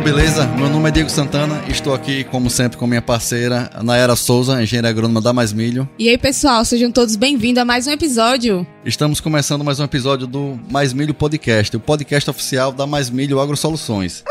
beleza? Meu nome é Diego Santana estou aqui, como sempre, com minha parceira Nayara Souza, engenheira agrônoma da Mais Milho. E aí, pessoal, sejam todos bem-vindos a mais um episódio. Estamos começando mais um episódio do Mais Milho Podcast, o podcast oficial da Mais Milho Agro Soluções.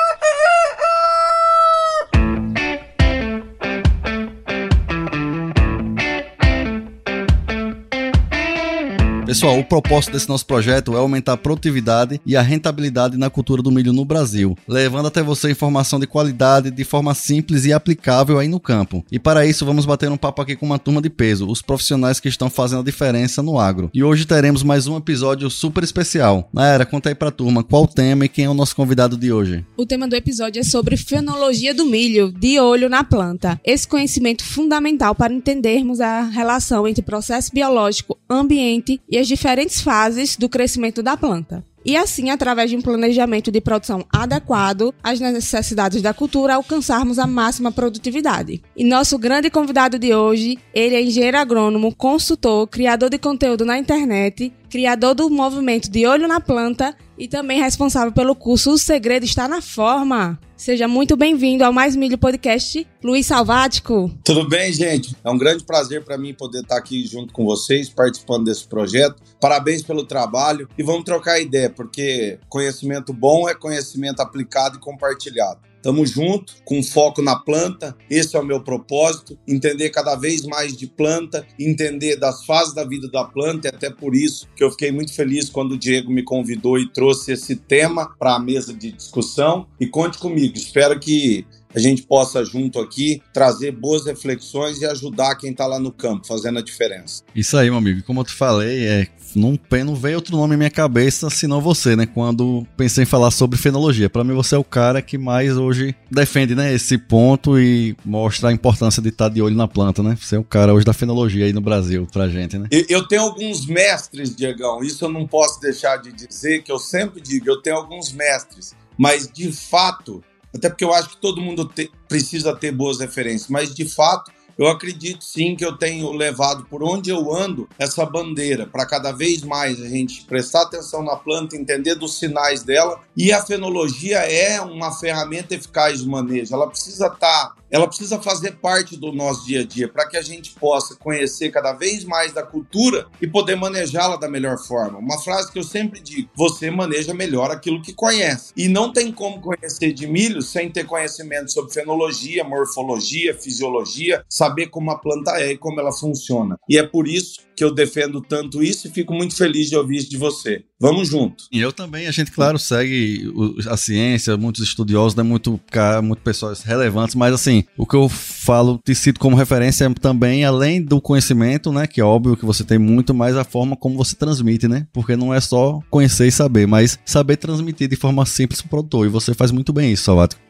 Pessoal, o propósito desse nosso projeto é aumentar a produtividade e a rentabilidade na cultura do milho no Brasil, levando até você informação de qualidade de forma simples e aplicável aí no campo. E para isso, vamos bater um papo aqui com uma turma de peso, os profissionais que estão fazendo a diferença no agro. E hoje teremos mais um episódio super especial. Naera, conta aí pra turma qual o tema e quem é o nosso convidado de hoje. O tema do episódio é sobre fenologia do milho, de olho na planta. Esse conhecimento fundamental para entendermos a relação entre processo biológico, ambiente e as diferentes fases do crescimento da planta. E assim, através de um planejamento de produção adequado às necessidades da cultura, alcançarmos a máxima produtividade. E nosso grande convidado de hoje, ele é engenheiro agrônomo, consultor, criador de conteúdo na internet, criador do movimento de Olho na Planta e também responsável pelo curso O Segredo Está na Forma. Seja muito bem-vindo ao Mais Milho Podcast, Luiz Salvático. Tudo bem, gente? É um grande prazer para mim poder estar aqui junto com vocês, participando desse projeto. Parabéns pelo trabalho e vamos trocar ideia, porque conhecimento bom é conhecimento aplicado e compartilhado. Tamo junto, com foco na planta. Esse é o meu propósito: entender cada vez mais de planta, entender das fases da vida da planta. E até por isso que eu fiquei muito feliz quando o Diego me convidou e trouxe esse tema para a mesa de discussão. E conte comigo. Espero que a gente possa junto aqui trazer boas reflexões e ajudar quem está lá no campo, fazendo a diferença. Isso aí, meu amigo. Como eu te falei, é, não, não veio outro nome em minha cabeça senão você, né? Quando pensei em falar sobre fenologia. Para mim, você é o cara que mais hoje defende né, esse ponto e mostra a importância de estar de olho na planta, né? Você é o cara hoje da fenologia aí no Brasil pra gente, né? Eu tenho alguns mestres, Diegão. Isso eu não posso deixar de dizer, que eu sempre digo, eu tenho alguns mestres. Mas, de fato, até porque eu acho que todo mundo te, precisa ter boas referências, mas de fato eu acredito sim que eu tenho levado por onde eu ando essa bandeira para cada vez mais a gente prestar atenção na planta, entender dos sinais dela. E a fenologia é uma ferramenta eficaz de manejo. Ela precisa estar tá ela precisa fazer parte do nosso dia a dia para que a gente possa conhecer cada vez mais da cultura e poder manejá-la da melhor forma. Uma frase que eu sempre digo: você maneja melhor aquilo que conhece. E não tem como conhecer de milho sem ter conhecimento sobre fenologia, morfologia, fisiologia, saber como a planta é e como ela funciona. E é por isso que eu defendo tanto isso e fico muito feliz de ouvir isso de você. Vamos junto. E eu também, a gente, claro, segue a ciência, muitos estudiosos, né, muito, muito pessoas relevantes, mas assim, o que eu falo, te cito como referência é também, além do conhecimento, né, que é óbvio que você tem muito, mais a forma como você transmite, né, porque não é só conhecer e saber, mas saber transmitir de forma simples o produtor, e você faz muito bem isso, Salvato.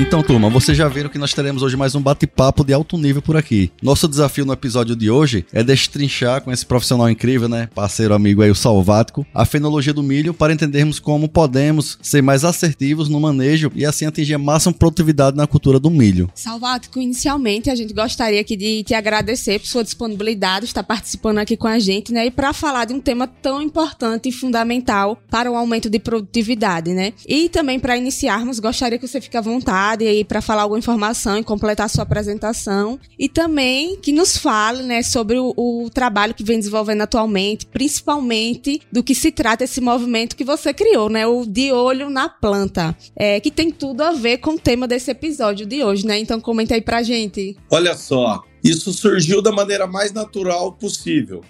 Então, turma, vocês já viram que nós teremos hoje mais um bate-papo de alto nível por aqui. Nosso desafio no episódio de hoje é destrinchar com esse profissional incrível, né, parceiro amigo aí, o Salvático, a fenologia do milho para entendermos como podemos ser mais assertivos no manejo e assim atingir a máxima produtividade na cultura do milho. Salvático, inicialmente a gente gostaria aqui de te agradecer por sua disponibilidade, estar participando aqui com a gente, né, e para falar de um tema tão importante e fundamental para o aumento de produtividade, né? E também para iniciarmos, gostaria que você fique à vontade aí para falar alguma informação e completar sua apresentação. E também que nos fale né, sobre o, o, trabalho que vem desenvolvendo atualmente, principalmente do que se trata esse movimento que você criou, né? O De Olho na Planta. É, que tem tudo a ver com o tema desse episódio de hoje, né? Então comenta aí pra gente. Olha só, isso surgiu da maneira mais natural possível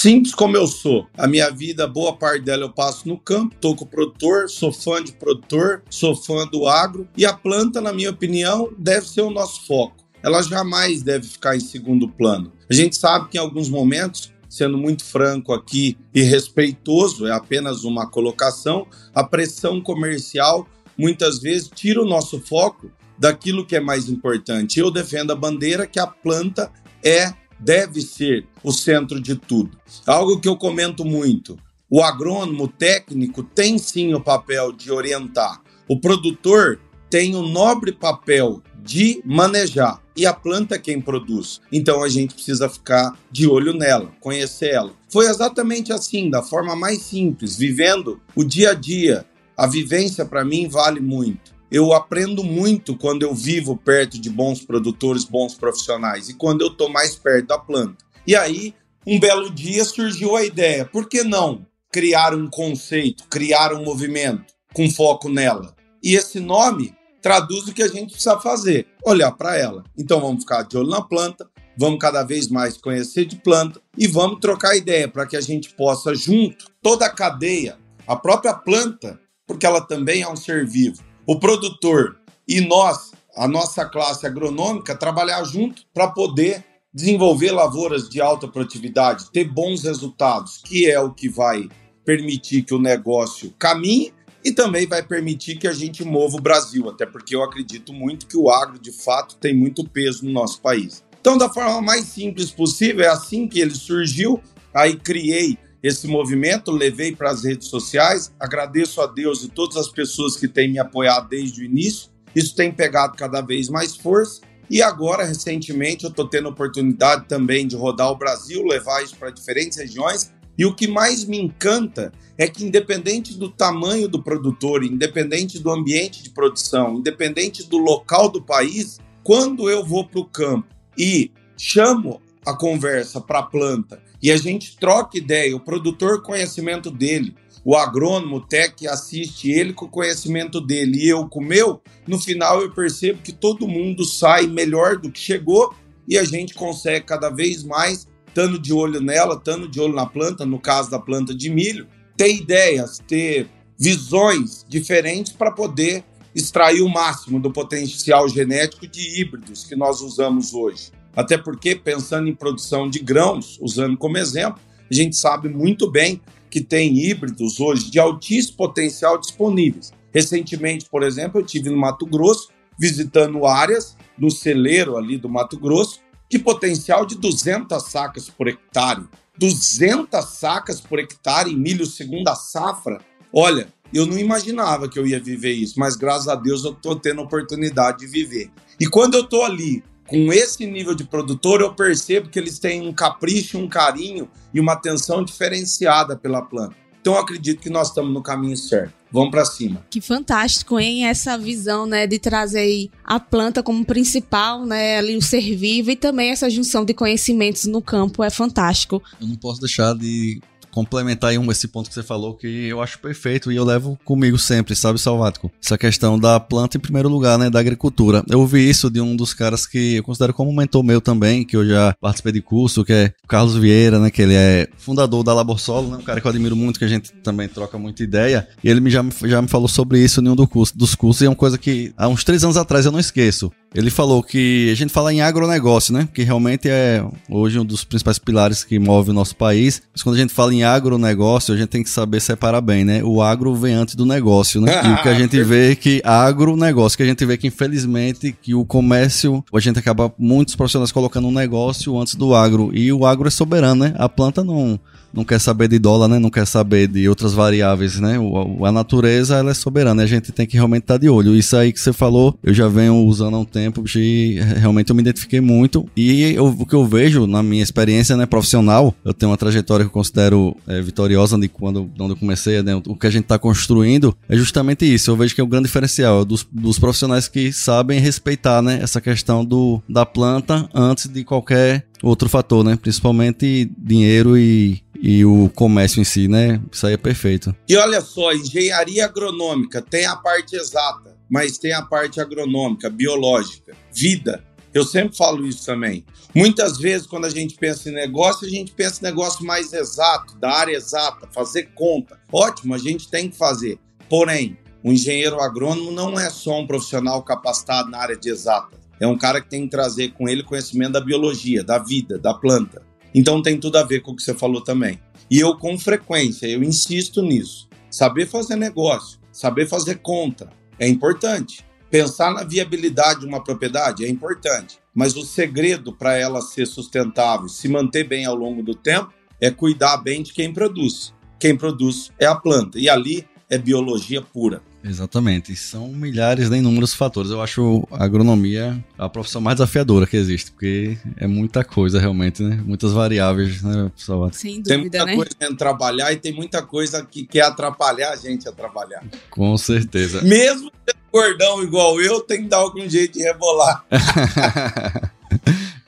simples como eu sou. A minha vida, boa parte dela eu passo no campo, tô com o produtor, sou fã de produtor, sou fã do agro e a planta, na minha opinião, deve ser o nosso foco. Ela jamais deve ficar em segundo plano. A gente sabe que em alguns momentos sendo muito franco aqui e respeitoso, é apenas uma colocação, a pressão comercial muitas vezes tira o nosso foco daquilo que é mais importante. Eu defendo a bandeira que a planta é deve ser o centro de tudo. Algo que eu comento muito. O agrônomo técnico tem sim o papel de orientar. O produtor tem o nobre papel de manejar. E a planta é quem produz. Então a gente precisa ficar de olho nela, conhecer ela. Foi exatamente assim, da forma mais simples, vivendo o dia a dia. A vivência para mim vale muito. Eu aprendo muito quando eu vivo perto de bons produtores, bons profissionais e quando eu estou mais perto da planta. E aí, um belo dia surgiu a ideia: por que não criar um conceito, criar um movimento com foco nela? E esse nome traduz o que a gente precisa fazer, olhar para ela. Então vamos ficar de olho na planta, vamos cada vez mais conhecer de planta e vamos trocar ideia para que a gente possa junto toda a cadeia, a própria planta, porque ela também é um ser vivo. O produtor e nós, a nossa classe agronômica, trabalhar junto para poder desenvolver lavouras de alta produtividade, ter bons resultados, que é o que vai permitir que o negócio caminhe e também vai permitir que a gente mova o Brasil, até porque eu acredito muito que o agro, de fato, tem muito peso no nosso país. Então, da forma mais simples possível, é assim que ele surgiu. Aí criei esse movimento, levei para as redes sociais. Agradeço a Deus e todas as pessoas que têm me apoiado desde o início. Isso tem pegado cada vez mais força. E agora, recentemente, eu estou tendo oportunidade também de rodar o Brasil, levar isso para diferentes regiões e o que mais me encanta é que, independente do tamanho do produtor, independente do ambiente de produção, independente do local do país, quando eu vou para o campo e chamo a conversa para a planta e a gente troca ideia, o produtor conhecimento dele, o agrônomo, o tech assiste ele com o conhecimento dele e eu com o meu, no final eu percebo que todo mundo sai melhor do que chegou e a gente consegue cada vez mais estando de olho nela, estando de olho na planta, no caso da planta de milho, ter ideias, ter visões diferentes para poder extrair o máximo do potencial genético de híbridos que nós usamos hoje. Até porque, pensando em produção de grãos, usando como exemplo, a gente sabe muito bem que tem híbridos hoje de altíssimo potencial disponíveis. Recentemente, por exemplo, eu tive no Mato Grosso, visitando áreas no celeiro ali do Mato Grosso, de potencial de 200 sacas por hectare. 200 sacas por hectare em milho segunda safra. Olha, eu não imaginava que eu ia viver isso, mas graças a Deus eu estou tendo a oportunidade de viver. E quando eu estou ali com esse nível de produtor, eu percebo que eles têm um capricho, um carinho e uma atenção diferenciada pela planta. Então eu acredito que nós estamos no caminho certo. Vamos para cima. Que fantástico, hein? Essa visão, né, de trazer a planta como principal, né, ali o ser vivo e também essa junção de conhecimentos no campo é fantástico. Eu não posso deixar de complementar um, esse ponto que você falou que eu acho perfeito e eu levo comigo sempre, sabe, Salvático? Essa questão da planta em primeiro lugar, né, da agricultura. Eu ouvi isso de um dos caras que eu considero como mentor meu também, que eu já participei de curso, que é Carlos Vieira, né, que ele é fundador da Labor Solo, né, um cara que eu admiro muito, que a gente também troca muita ideia, e ele já, já me falou sobre isso em um do curso, dos cursos, e é uma coisa que há uns três anos atrás eu não esqueço. Ele falou que a gente fala em agronegócio, né? Que realmente é hoje um dos principais pilares que move o nosso país. Mas quando a gente fala em agronegócio, a gente tem que saber separar bem, né? O agro vem antes do negócio, né? E o que a gente vê é que agronegócio, que a gente vê que infelizmente que o comércio, a gente acaba muitos profissionais colocando um negócio antes do agro. E o agro é soberano, né? A planta não não quer saber de dólar, né? Não quer saber de outras variáveis, né? O, a natureza, ela é soberana, a gente tem que realmente estar tá de olho. Isso aí que você falou, eu já venho usando há um tempo e realmente eu me identifiquei muito. E eu, o que eu vejo na minha experiência né, profissional, eu tenho uma trajetória que eu considero é, vitoriosa de quando, de onde eu comecei, né? O que a gente está construindo é justamente isso. Eu vejo que é o um grande diferencial é dos, dos profissionais que sabem respeitar, né? Essa questão do, da planta antes de qualquer outro fator, né? Principalmente dinheiro e, e o comércio em si, né? Isso aí é perfeito. E olha só, engenharia agronômica tem a parte exata, mas tem a parte agronômica, biológica, vida. Eu sempre falo isso também. Muitas vezes, quando a gente pensa em negócio, a gente pensa em negócio mais exato, da área exata, fazer conta. Ótimo, a gente tem que fazer. Porém, o engenheiro agrônomo não é só um profissional capacitado na área de exata é um cara que tem que trazer com ele conhecimento da biologia, da vida, da planta. Então tem tudo a ver com o que você falou também. E eu, com frequência, eu insisto nisso. Saber fazer negócio, saber fazer conta é importante. Pensar na viabilidade de uma propriedade é importante. Mas o segredo para ela ser sustentável, se manter bem ao longo do tempo, é cuidar bem de quem produz. Quem produz é a planta. E ali é biologia pura. Exatamente. São milhares, nem inúmeros fatores. Eu acho a agronomia a profissão mais desafiadora que existe, porque é muita coisa realmente, né? Muitas variáveis, né, pessoal? Sem dúvida, Tem muita né? coisa em trabalhar e tem muita coisa que quer atrapalhar a gente a trabalhar. Com certeza. Mesmo sendo gordão igual eu, tem que dar algum jeito de rebolar.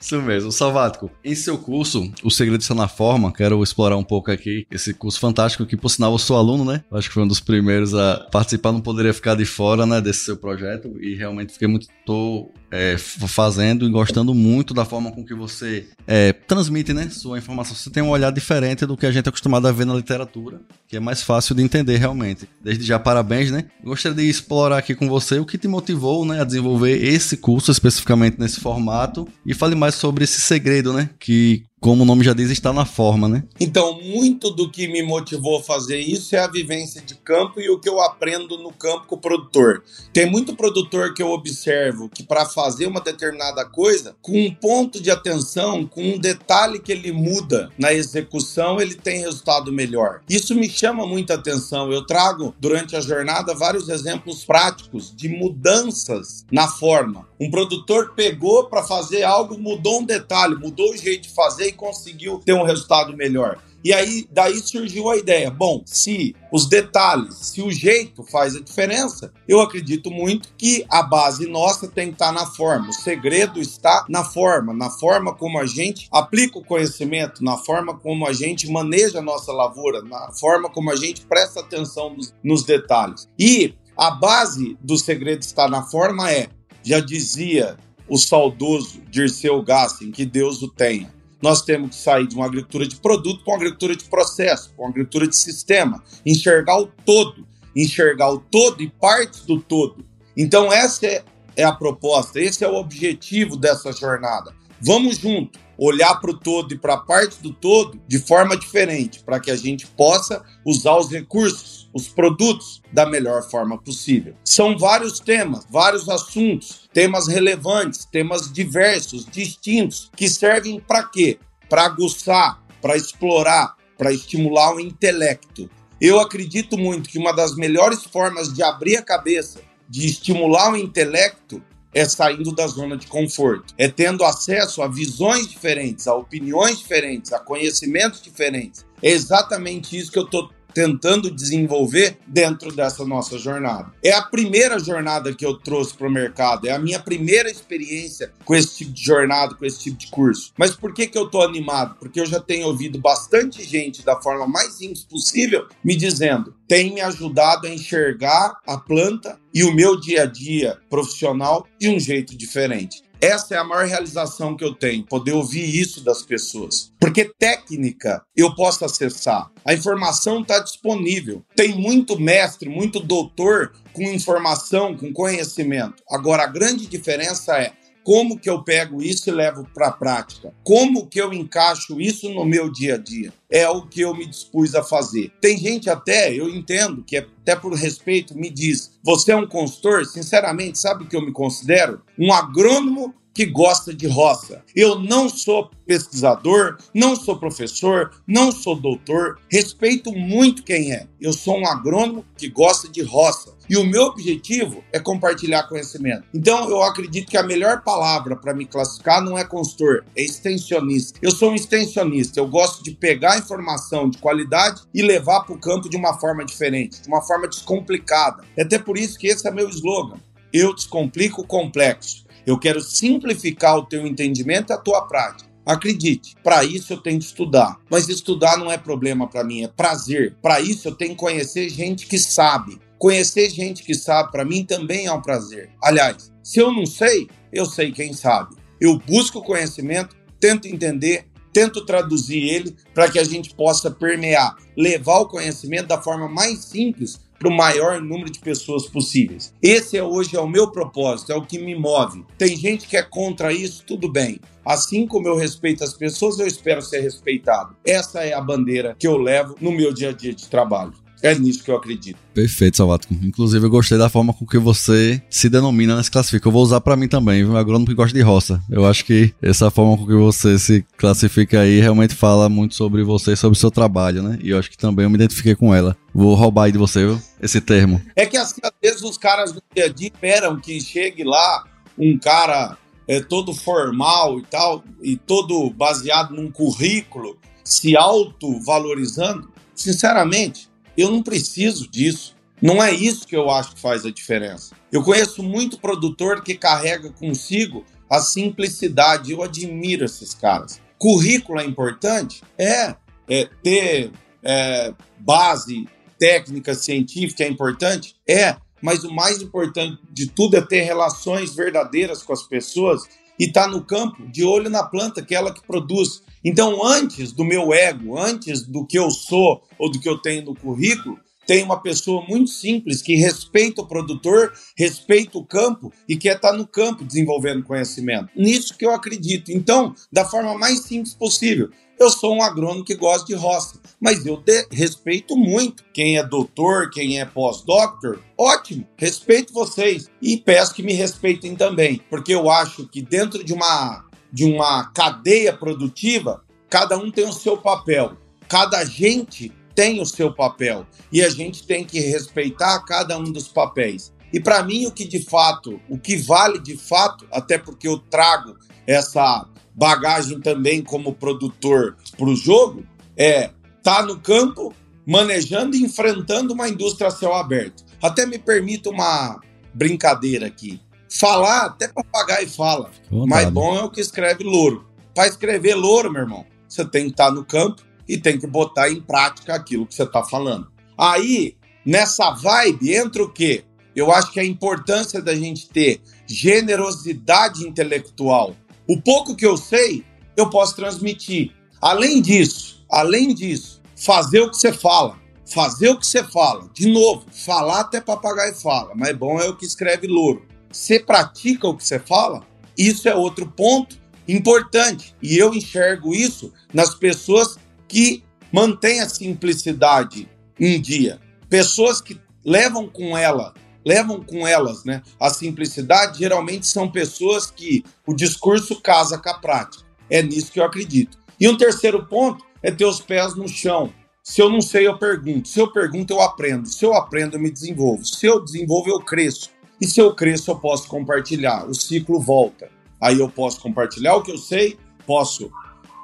Isso mesmo. Salvático, em seu curso, O Segredo está na Forma, quero explorar um pouco aqui esse curso fantástico que, por sinal, eu sou aluno, né? Acho que foi um dos primeiros a participar, não poderia ficar de fora, né, desse seu projeto e realmente fiquei muito... tô é, fazendo e gostando muito da forma com que você é, transmite, né, sua informação. Você tem um olhar diferente do que a gente é acostumado a ver na literatura, que é mais fácil de entender realmente. Desde já, parabéns, né? Gostaria de explorar aqui com você o que te motivou, né, a desenvolver esse curso especificamente nesse formato e fale mais sobre esse segredo, né? Que, como o nome já diz, está na forma, né? Então, muito do que me motivou a fazer isso é a vivência de campo e o que eu aprendo no campo com o produtor. Tem muito produtor que eu observo que, para fazer uma determinada coisa, com um ponto de atenção, com um detalhe que ele muda na execução, ele tem resultado melhor. Isso me chama muita atenção. Eu trago durante a jornada vários exemplos práticos de mudanças na forma. Um produtor pegou para fazer algo, mudou um detalhe, mudou o jeito de fazer e conseguiu ter um resultado melhor. E aí, daí surgiu a ideia: bom, se os detalhes, se o jeito faz a diferença, eu acredito muito que a base nossa tem que estar na forma. O segredo está na forma, na forma como a gente aplica o conhecimento, na forma como a gente maneja a nossa lavoura, na forma como a gente presta atenção nos, nos detalhes. E a base do segredo está na forma é, já dizia o saudoso Dirceu Gassin, que Deus o tenha nós temos que sair de uma agricultura de produto para uma agricultura de processo, para uma agricultura de sistema, enxergar o todo, enxergar o todo e partes do todo. Então, essa é, é a proposta, esse é o objetivo dessa jornada. Vamos junto, olhar para o todo e para a parte do todo de forma diferente, para que a gente possa usar os recursos, os produtos da melhor forma possível. São vários temas, vários assuntos, temas relevantes, temas diversos, distintos, que servem para quê? Para aguçar, para explorar, para estimular o intelecto. Eu acredito muito que uma das melhores formas de abrir a cabeça, de estimular o intelecto, é saindo da zona de conforto, é tendo acesso a visões diferentes, a opiniões diferentes, a conhecimentos diferentes. É exatamente isso que eu estou tentando desenvolver dentro dessa nossa jornada. É a primeira jornada que eu trouxe para o mercado, é a minha primeira experiência com esse tipo de jornada, com esse tipo de curso. Mas por que, que eu estou animado? Porque eu já tenho ouvido bastante gente da forma mais simples possível me dizendo: tem me ajudado a enxergar a planta e o meu dia a dia profissional de um jeito diferente. Essa é a maior realização que eu tenho, poder ouvir isso das pessoas. Porque técnica eu posso acessar, a informação está disponível. Tem muito mestre, muito doutor com informação, com conhecimento. Agora, a grande diferença é como que eu pego isso e levo para a prática? Como que eu encaixo isso no meu dia a dia? É o que eu me dispus a fazer. Tem gente até, eu entendo, que até por respeito me diz: você é um consultor? Sinceramente, sabe o que eu me considero? Um agrônomo que gosta de roça. Eu não sou pesquisador, não sou professor, não sou doutor, respeito muito quem é. Eu sou um agrônomo que gosta de roça. E o meu objetivo é compartilhar conhecimento. Então, eu acredito que a melhor palavra para me classificar não é consultor, é extensionista. Eu sou um extensionista, eu gosto de pegar informação de qualidade e levar para o campo de uma forma diferente, de uma forma descomplicada. É até por isso que esse é meu slogan. Eu descomplico o complexo. Eu quero simplificar o teu entendimento e a tua prática. Acredite, para isso eu tenho que estudar. Mas estudar não é problema para mim, é prazer. Para isso eu tenho que conhecer gente que sabe. Conhecer gente que sabe, para mim também é um prazer. Aliás, se eu não sei, eu sei quem sabe. Eu busco conhecimento, tento entender, tento traduzir ele para que a gente possa permear, levar o conhecimento da forma mais simples para o maior número de pessoas possíveis. Esse é hoje é o meu propósito, é o que me move. Tem gente que é contra isso, tudo bem. Assim como eu respeito as pessoas, eu espero ser respeitado. Essa é a bandeira que eu levo no meu dia a dia de trabalho. É nisso que eu acredito. Perfeito, Salvato. Inclusive, eu gostei da forma com que você se denomina, né, se classifica. Eu vou usar para mim também, viu? Agrônomo que gosta de roça. Eu acho que essa forma com que você se classifica aí realmente fala muito sobre você e sobre o seu trabalho, né? E eu acho que também eu me identifiquei com ela. Vou roubar aí de você, viu? Esse termo. É que às vezes os caras do dia a dia esperam que chegue lá um cara é, todo formal e tal, e todo baseado num currículo, se auto-valorizando. Sinceramente, eu não preciso disso. Não é isso que eu acho que faz a diferença. Eu conheço muito produtor que carrega consigo a simplicidade. Eu admiro esses caras. Currículo é importante? É. é ter é, base técnica científica é importante? É. Mas o mais importante de tudo é ter relações verdadeiras com as pessoas e estar tá no campo, de olho na planta, que é ela que produz. Então, antes do meu ego, antes do que eu sou ou do que eu tenho no currículo, tem uma pessoa muito simples que respeita o produtor, respeita o campo e quer estar no campo desenvolvendo conhecimento. Nisso que eu acredito. Então, da forma mais simples possível. Eu sou um agrônomo que gosta de roça, mas eu respeito muito quem é doutor, quem é pós-doctor. Ótimo, respeito vocês e peço que me respeitem também, porque eu acho que dentro de uma de uma cadeia produtiva, cada um tem o seu papel. Cada agente tem o seu papel e a gente tem que respeitar cada um dos papéis. E para mim o que de fato, o que vale de fato, até porque eu trago essa bagagem também como produtor para o jogo, é estar tá no campo manejando e enfrentando uma indústria a céu aberto. Até me permita uma brincadeira aqui. Falar, até papagaio fala. Mas bom é o que escreve louro. Para escrever louro, meu irmão, você tem que estar tá no campo e tem que botar em prática aquilo que você está falando. Aí, nessa vibe, entra o quê? Eu acho que a importância da gente ter generosidade intelectual. O pouco que eu sei, eu posso transmitir. Além disso, além disso, fazer o que você fala. Fazer o que você fala. De novo, falar até papagaio fala, mas bom é o que escreve louro. Você pratica o que você fala? Isso é outro ponto importante. E eu enxergo isso nas pessoas que mantém a simplicidade em dia. Pessoas que levam com ela, levam com elas, né, a simplicidade, geralmente são pessoas que o discurso casa com a prática. É nisso que eu acredito. E um terceiro ponto é ter os pés no chão. Se eu não sei, eu pergunto. Se eu pergunto, eu aprendo. Se eu aprendo, eu me desenvolvo. Se eu desenvolvo, eu cresço. E se eu cresço, eu posso compartilhar. O ciclo volta. Aí eu posso compartilhar o que eu sei, posso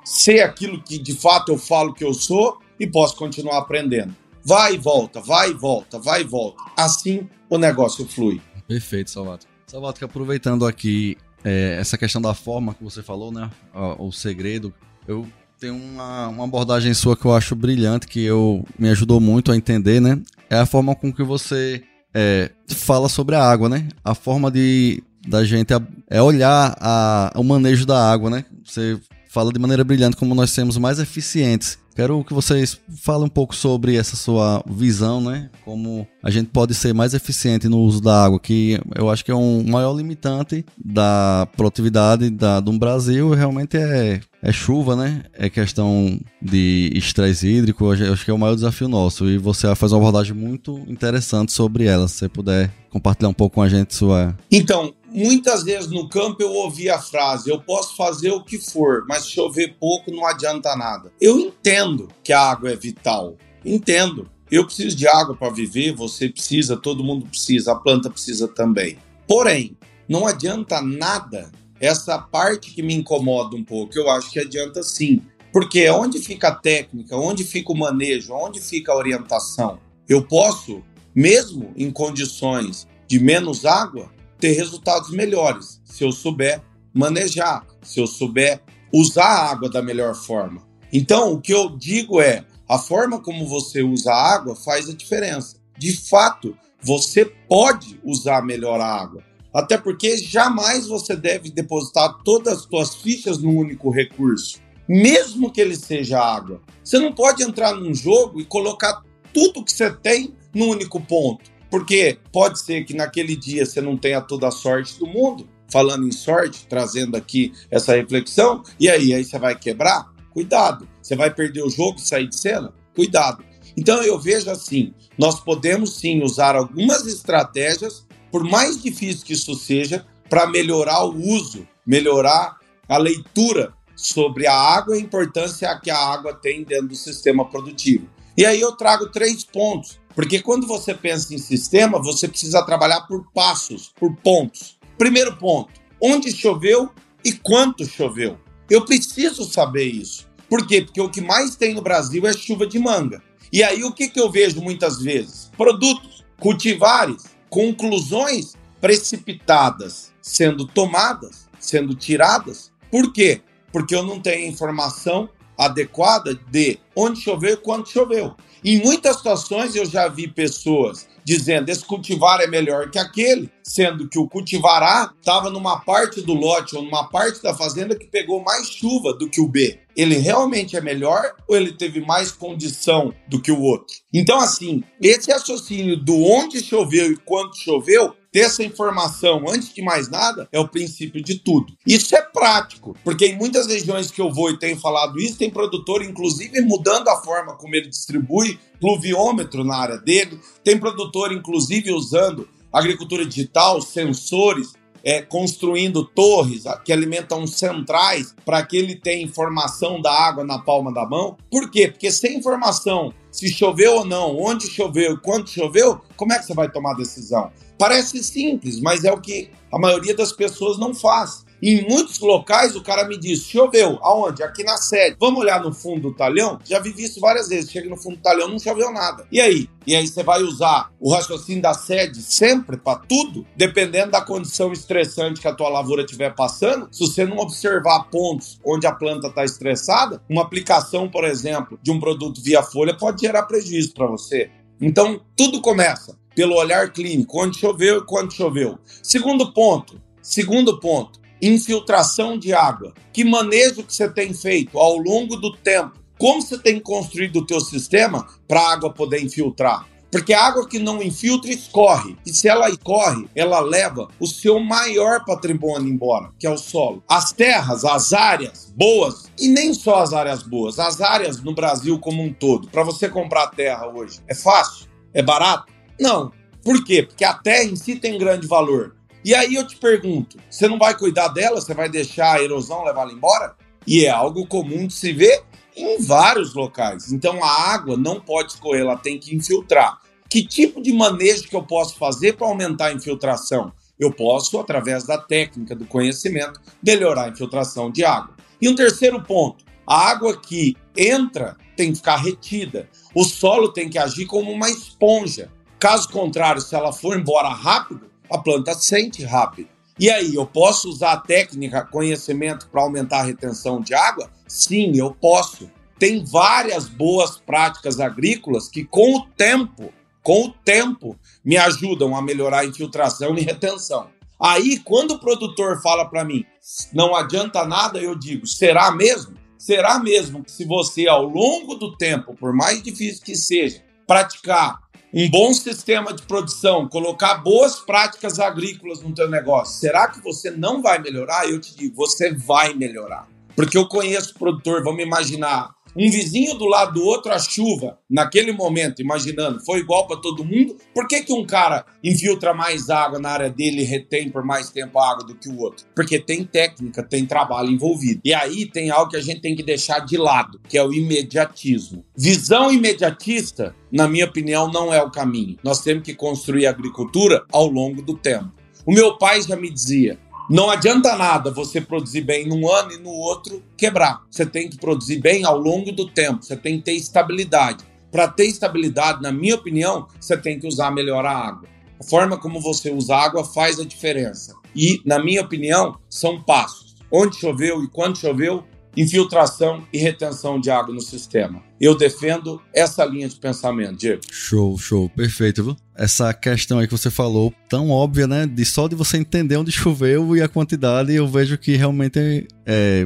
ser aquilo que de fato eu falo que eu sou e posso continuar aprendendo. Vai e volta, vai e volta, vai e volta. Assim o negócio flui. Perfeito, Salvato. Salvato, aproveitando aqui é, essa questão da forma que você falou, né? O, o segredo, eu tenho uma, uma, abordagem sua que eu acho brilhante, que eu, me ajudou muito a entender, né? É a forma com que você é, fala sobre a água, né? A forma de da gente é, é olhar a, o manejo da água, né? Você fala de maneira brilhante como nós sermos mais eficientes. Quero que vocês falem um pouco sobre essa sua visão, né? Como a gente pode ser mais eficiente no uso da água, que eu acho que é um maior limitante da produtividade da, do Brasil, realmente é, é chuva, né? É questão de estresse hídrico, eu acho que é o maior desafio nosso. E você faz uma abordagem muito interessante sobre ela, se você puder compartilhar um pouco com a gente sua. Então, muitas vezes no campo eu ouvi a frase: eu posso fazer o que for, mas chover pouco não adianta nada. Eu entendo que a água é vital, entendo. Eu preciso de água para viver, você precisa, todo mundo precisa, a planta precisa também. Porém, não adianta nada essa parte que me incomoda um pouco. Eu acho que adianta sim. Porque onde fica a técnica, onde fica o manejo, onde fica a orientação? Eu posso, mesmo em condições de menos água, ter resultados melhores se eu souber manejar, se eu souber usar a água da melhor forma. Então, o que eu digo é: a forma como você usa a água faz a diferença. De fato, você pode usar melhor a água. Até porque jamais você deve depositar todas as suas fichas num único recurso, mesmo que ele seja água. Você não pode entrar num jogo e colocar tudo que você tem num único ponto. Porque pode ser que naquele dia você não tenha toda a sorte do mundo, falando em sorte, trazendo aqui essa reflexão, e aí, aí você vai quebrar? Cuidado. Você vai perder o jogo e sair de cena? Cuidado. Então eu vejo assim, nós podemos sim usar algumas estratégias, por mais difícil que isso seja, para melhorar o uso, melhorar a leitura sobre a água e a importância que a água tem dentro do sistema produtivo. E aí eu trago três pontos, porque quando você pensa em sistema, você precisa trabalhar por passos, por pontos. Primeiro ponto, onde choveu e quanto choveu. Eu preciso saber isso. Por quê? Porque o que mais tem no Brasil é chuva de manga. E aí o que, que eu vejo muitas vezes? Produtos, cultivares, conclusões precipitadas sendo tomadas, sendo tiradas. Por quê? Porque eu não tenho informação adequada de onde choveu e quanto choveu. Em muitas situações eu já vi pessoas dizendo esse cultivar é melhor que aquele, sendo que o cultivar A estava numa parte do lote ou numa parte da fazenda que pegou mais chuva do que o B. Ele realmente é melhor ou ele teve mais condição do que o outro? Então, assim, esse raciocínio do onde choveu e quanto choveu ter essa informação antes de mais nada é o princípio de tudo. Isso é prático, porque em muitas regiões que eu vou e tenho falado isso, tem produtor, inclusive, mudando a forma como ele distribui pluviômetro na área dele, tem produtor, inclusive, usando agricultura digital, sensores, é, construindo torres que alimentam centrais para que ele tenha informação da água na palma da mão. Por quê? Porque sem informação, se choveu ou não, onde choveu e quanto choveu, como é que você vai tomar decisão? Parece simples, mas é o que a maioria das pessoas não faz. Em muitos locais o cara me diz: choveu. Aonde? Aqui na sede. Vamos olhar no fundo do talhão? Já vivi isso várias vezes. Chega no fundo do talhão, não choveu nada. E aí? E aí você vai usar o raciocínio da sede sempre para tudo? Dependendo da condição estressante que a tua lavoura estiver passando, se você não observar pontos onde a planta está estressada, uma aplicação, por exemplo, de um produto via folha pode gerar prejuízo para você. Então, tudo começa pelo olhar clínico, onde choveu e quando choveu. Segundo ponto, segundo ponto, infiltração de água. Que manejo que você tem feito ao longo do tempo? Como você tem construído o teu sistema para a água poder infiltrar? Porque a água que não infiltra escorre. E se ela escorre, ela leva o seu maior patrimônio embora, que é o solo. As terras, as áreas boas, e nem só as áreas boas, as áreas no Brasil como um todo. Para você comprar terra hoje, é fácil? É barato? Não. Por quê? Porque a terra em si tem grande valor. E aí eu te pergunto: você não vai cuidar dela? Você vai deixar a erosão levar ela embora? E é algo comum de se ver em vários locais. Então a água não pode escorrer, ela tem que infiltrar. Que tipo de manejo que eu posso fazer para aumentar a infiltração? Eu posso, através da técnica do conhecimento, melhorar a infiltração de água. E um terceiro ponto: a água que entra tem que ficar retida. O solo tem que agir como uma esponja. Caso contrário, se ela for embora rápido, a planta sente rápido. E aí, eu posso usar a técnica, conhecimento para aumentar a retenção de água? Sim, eu posso. Tem várias boas práticas agrícolas que, com o tempo, com o tempo, me ajudam a melhorar a infiltração e retenção. Aí, quando o produtor fala para mim, não adianta nada, eu digo, será mesmo? Será mesmo que se você, ao longo do tempo, por mais difícil que seja, praticar um bom sistema de produção, colocar boas práticas agrícolas no teu negócio, será que você não vai melhorar? Eu te digo, você vai melhorar. Porque eu conheço produtor, vamos imaginar, um vizinho do lado do outro, a chuva, naquele momento, imaginando, foi igual para todo mundo. Por que, que um cara infiltra mais água na área dele e retém por mais tempo a água do que o outro? Porque tem técnica, tem trabalho envolvido. E aí tem algo que a gente tem que deixar de lado, que é o imediatismo. Visão imediatista, na minha opinião, não é o caminho. Nós temos que construir a agricultura ao longo do tempo. O meu pai já me dizia: não adianta nada você produzir bem num ano e no outro quebrar. Você tem que produzir bem ao longo do tempo, você tem que ter estabilidade. Para ter estabilidade, na minha opinião, você tem que usar melhor a água. A forma como você usa a água faz a diferença. E, na minha opinião, são passos. Onde choveu e quando choveu, infiltração e retenção de água no sistema. Eu defendo essa linha de pensamento, Diego. Show, show, perfeito, viu? Essa questão aí que você falou, tão óbvia, né? De só de você entender onde choveu e a quantidade, eu vejo que realmente é,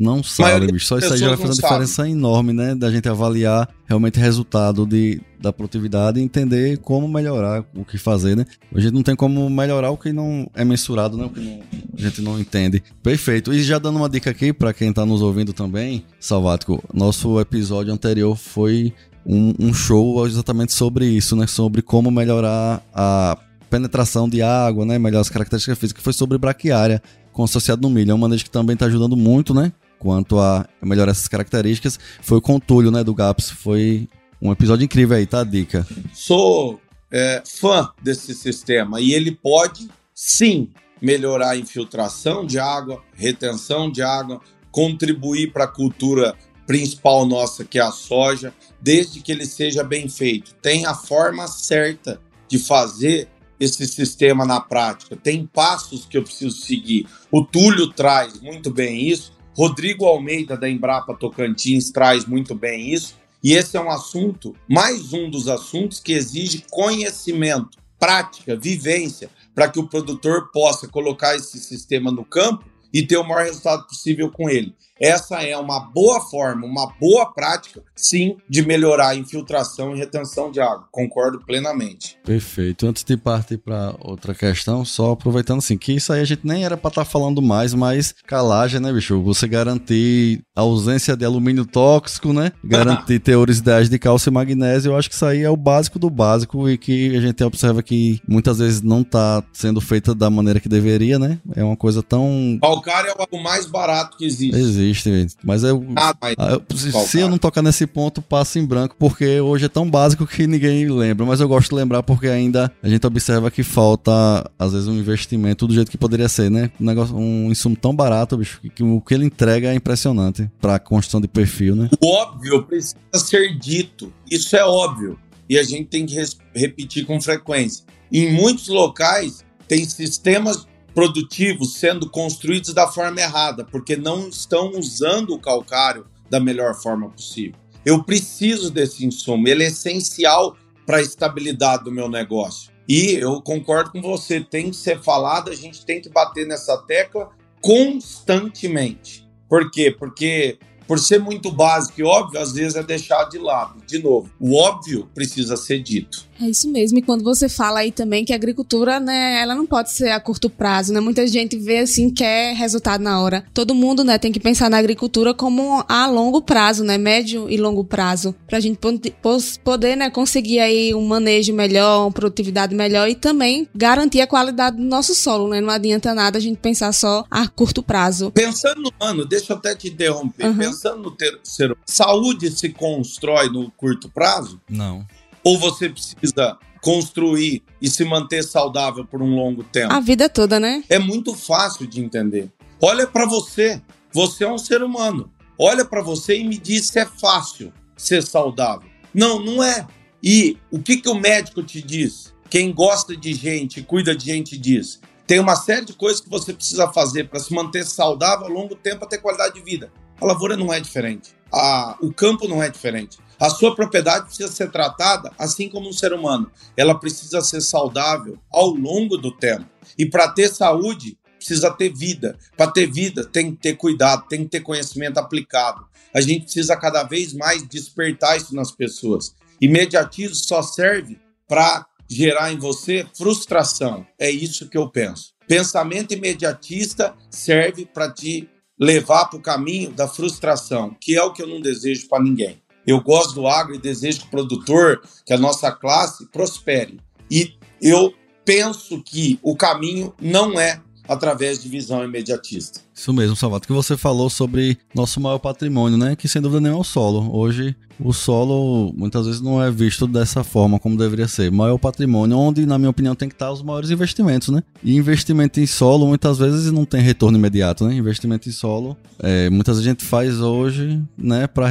não sabe, bicho. Só isso aí já vai fazer uma diferença enorme, né? Da gente avaliar realmente o resultado de, da produtividade e entender como melhorar, o que fazer, né? A gente não tem como melhorar o que não é mensurado, né? O que não, a gente não entende. Perfeito. E já dando uma dica aqui para quem tá nos ouvindo também, Salvático, nosso episódio anterior foi um, um show exatamente sobre isso, né? Sobre como melhorar a penetração de água, né? Melhorar as características físicas, foi sobre braquiária, com associado no milho. É um manejo que também está ajudando muito, né? Quanto a melhorar essas características. Foi o Contulho, né? Do GAPS. Foi um episódio incrível aí, tá? A dica. Sou é, fã desse sistema e ele pode, sim, melhorar a infiltração de água, retenção de água, contribuir para a cultura principal nossa, que é a soja, desde que ele seja bem feito. Tem a forma certa de fazer esse sistema na prática. Tem passos que eu preciso seguir. O Túlio traz muito bem isso. Rodrigo Almeida, da Embrapa Tocantins, traz muito bem isso. E esse é um assunto, mais um dos assuntos que exige conhecimento, prática, vivência, para que o produtor possa colocar esse sistema no campo e ter o maior resultado possível com ele. Essa é uma boa forma, uma boa prática, sim, de melhorar a infiltração e retenção de água. Concordo plenamente. Perfeito. Antes de partir para outra questão, só aproveitando assim, que isso aí a gente nem era para estar tá falando mais, mas calagem, né, bicho? Você garantir a ausência de alumínio tóxico, né? Garantir teores ideais de cálcio e magnésio, eu acho que isso aí é o básico do básico e que a gente observa que muitas vezes não está sendo feita da maneira que deveria, né? É uma coisa tão. Calcário é o mais barato que existe. Existe existe, mas eu, ah, mas eu se, eu não tocar nesse ponto, passa em branco, porque hoje é tão básico que ninguém lembra. Mas eu gosto de lembrar porque ainda a gente observa que falta, às vezes, um investimento do jeito que poderia ser, né? Um, negócio, um insumo tão barato, bicho, que, que o que ele entrega é impressionante para a construção de perfil, né? O óbvio precisa ser dito. Isso é óbvio. E a gente tem que repetir com frequência. Em muitos locais, tem sistemas produtivos sendo construídos da forma errada, porque não estão usando o calcário da melhor forma possível. Eu preciso desse insumo, ele é essencial para a estabilidade do meu negócio. E eu concordo com você, tem que ser falado, a gente tem que bater nessa tecla constantemente. Por quê? Porque por ser muito básico e óbvio, às vezes é deixado de lado. De novo, o óbvio precisa ser dito. É isso mesmo. E quando você fala aí também que a agricultura, né, ela não pode ser a curto prazo, né? Muita gente vê assim quer resultado na hora. Todo mundo, né, tem que pensar na agricultura como a longo prazo, né, médio e longo prazo, pra gente poder, né, conseguir aí um manejo melhor, uma produtividade melhor e também garantir a qualidade do nosso solo, né? Não adianta nada a gente pensar só a curto prazo. Pensando no ano, deixa eu até te interromper. Uhum. Pensando no terceiro, saúde se constrói no curto prazo? Não ou você precisa construir e se manter saudável por um longo tempo? A vida toda, né? É muito fácil de entender. Olha para você. Você é um ser humano. Olha para você e me diz se é fácil ser saudável. Não, não é. E o que, que o médico te diz? Quem gosta de gente, cuida de gente diz. Tem uma série de coisas que você precisa fazer para se manter saudável ao longo tempo, ter qualidade de vida. A lavoura não é diferente. A, o campo não é diferente. A sua propriedade precisa ser tratada assim como um ser humano. Ela precisa ser saudável ao longo do tempo. E para ter saúde, precisa ter vida. Para ter vida, tem que ter cuidado, tem que ter conhecimento aplicado. A gente precisa cada vez mais despertar isso nas pessoas. Imediatismo só serve para gerar em você frustração. É isso que eu penso. Pensamento imediatista serve para te levar para o caminho da frustração, que é o que eu não desejo para ninguém. Eu gosto do agro e desejo que o produtor, que a nossa classe prospere. E eu penso que o caminho não é através de visão imediatista. Isso mesmo, Salvato, que você falou sobre nosso maior patrimônio, né? Que sem dúvida nenhuma é o solo. Hoje, o solo muitas vezes não é visto dessa forma como deveria ser. Maior patrimônio, onde, na minha opinião, tem que estar os maiores investimentos, né? E investimento em solo muitas vezes não tem retorno imediato, né? Investimento em solo, é, muitas vezes a gente faz hoje, né? Para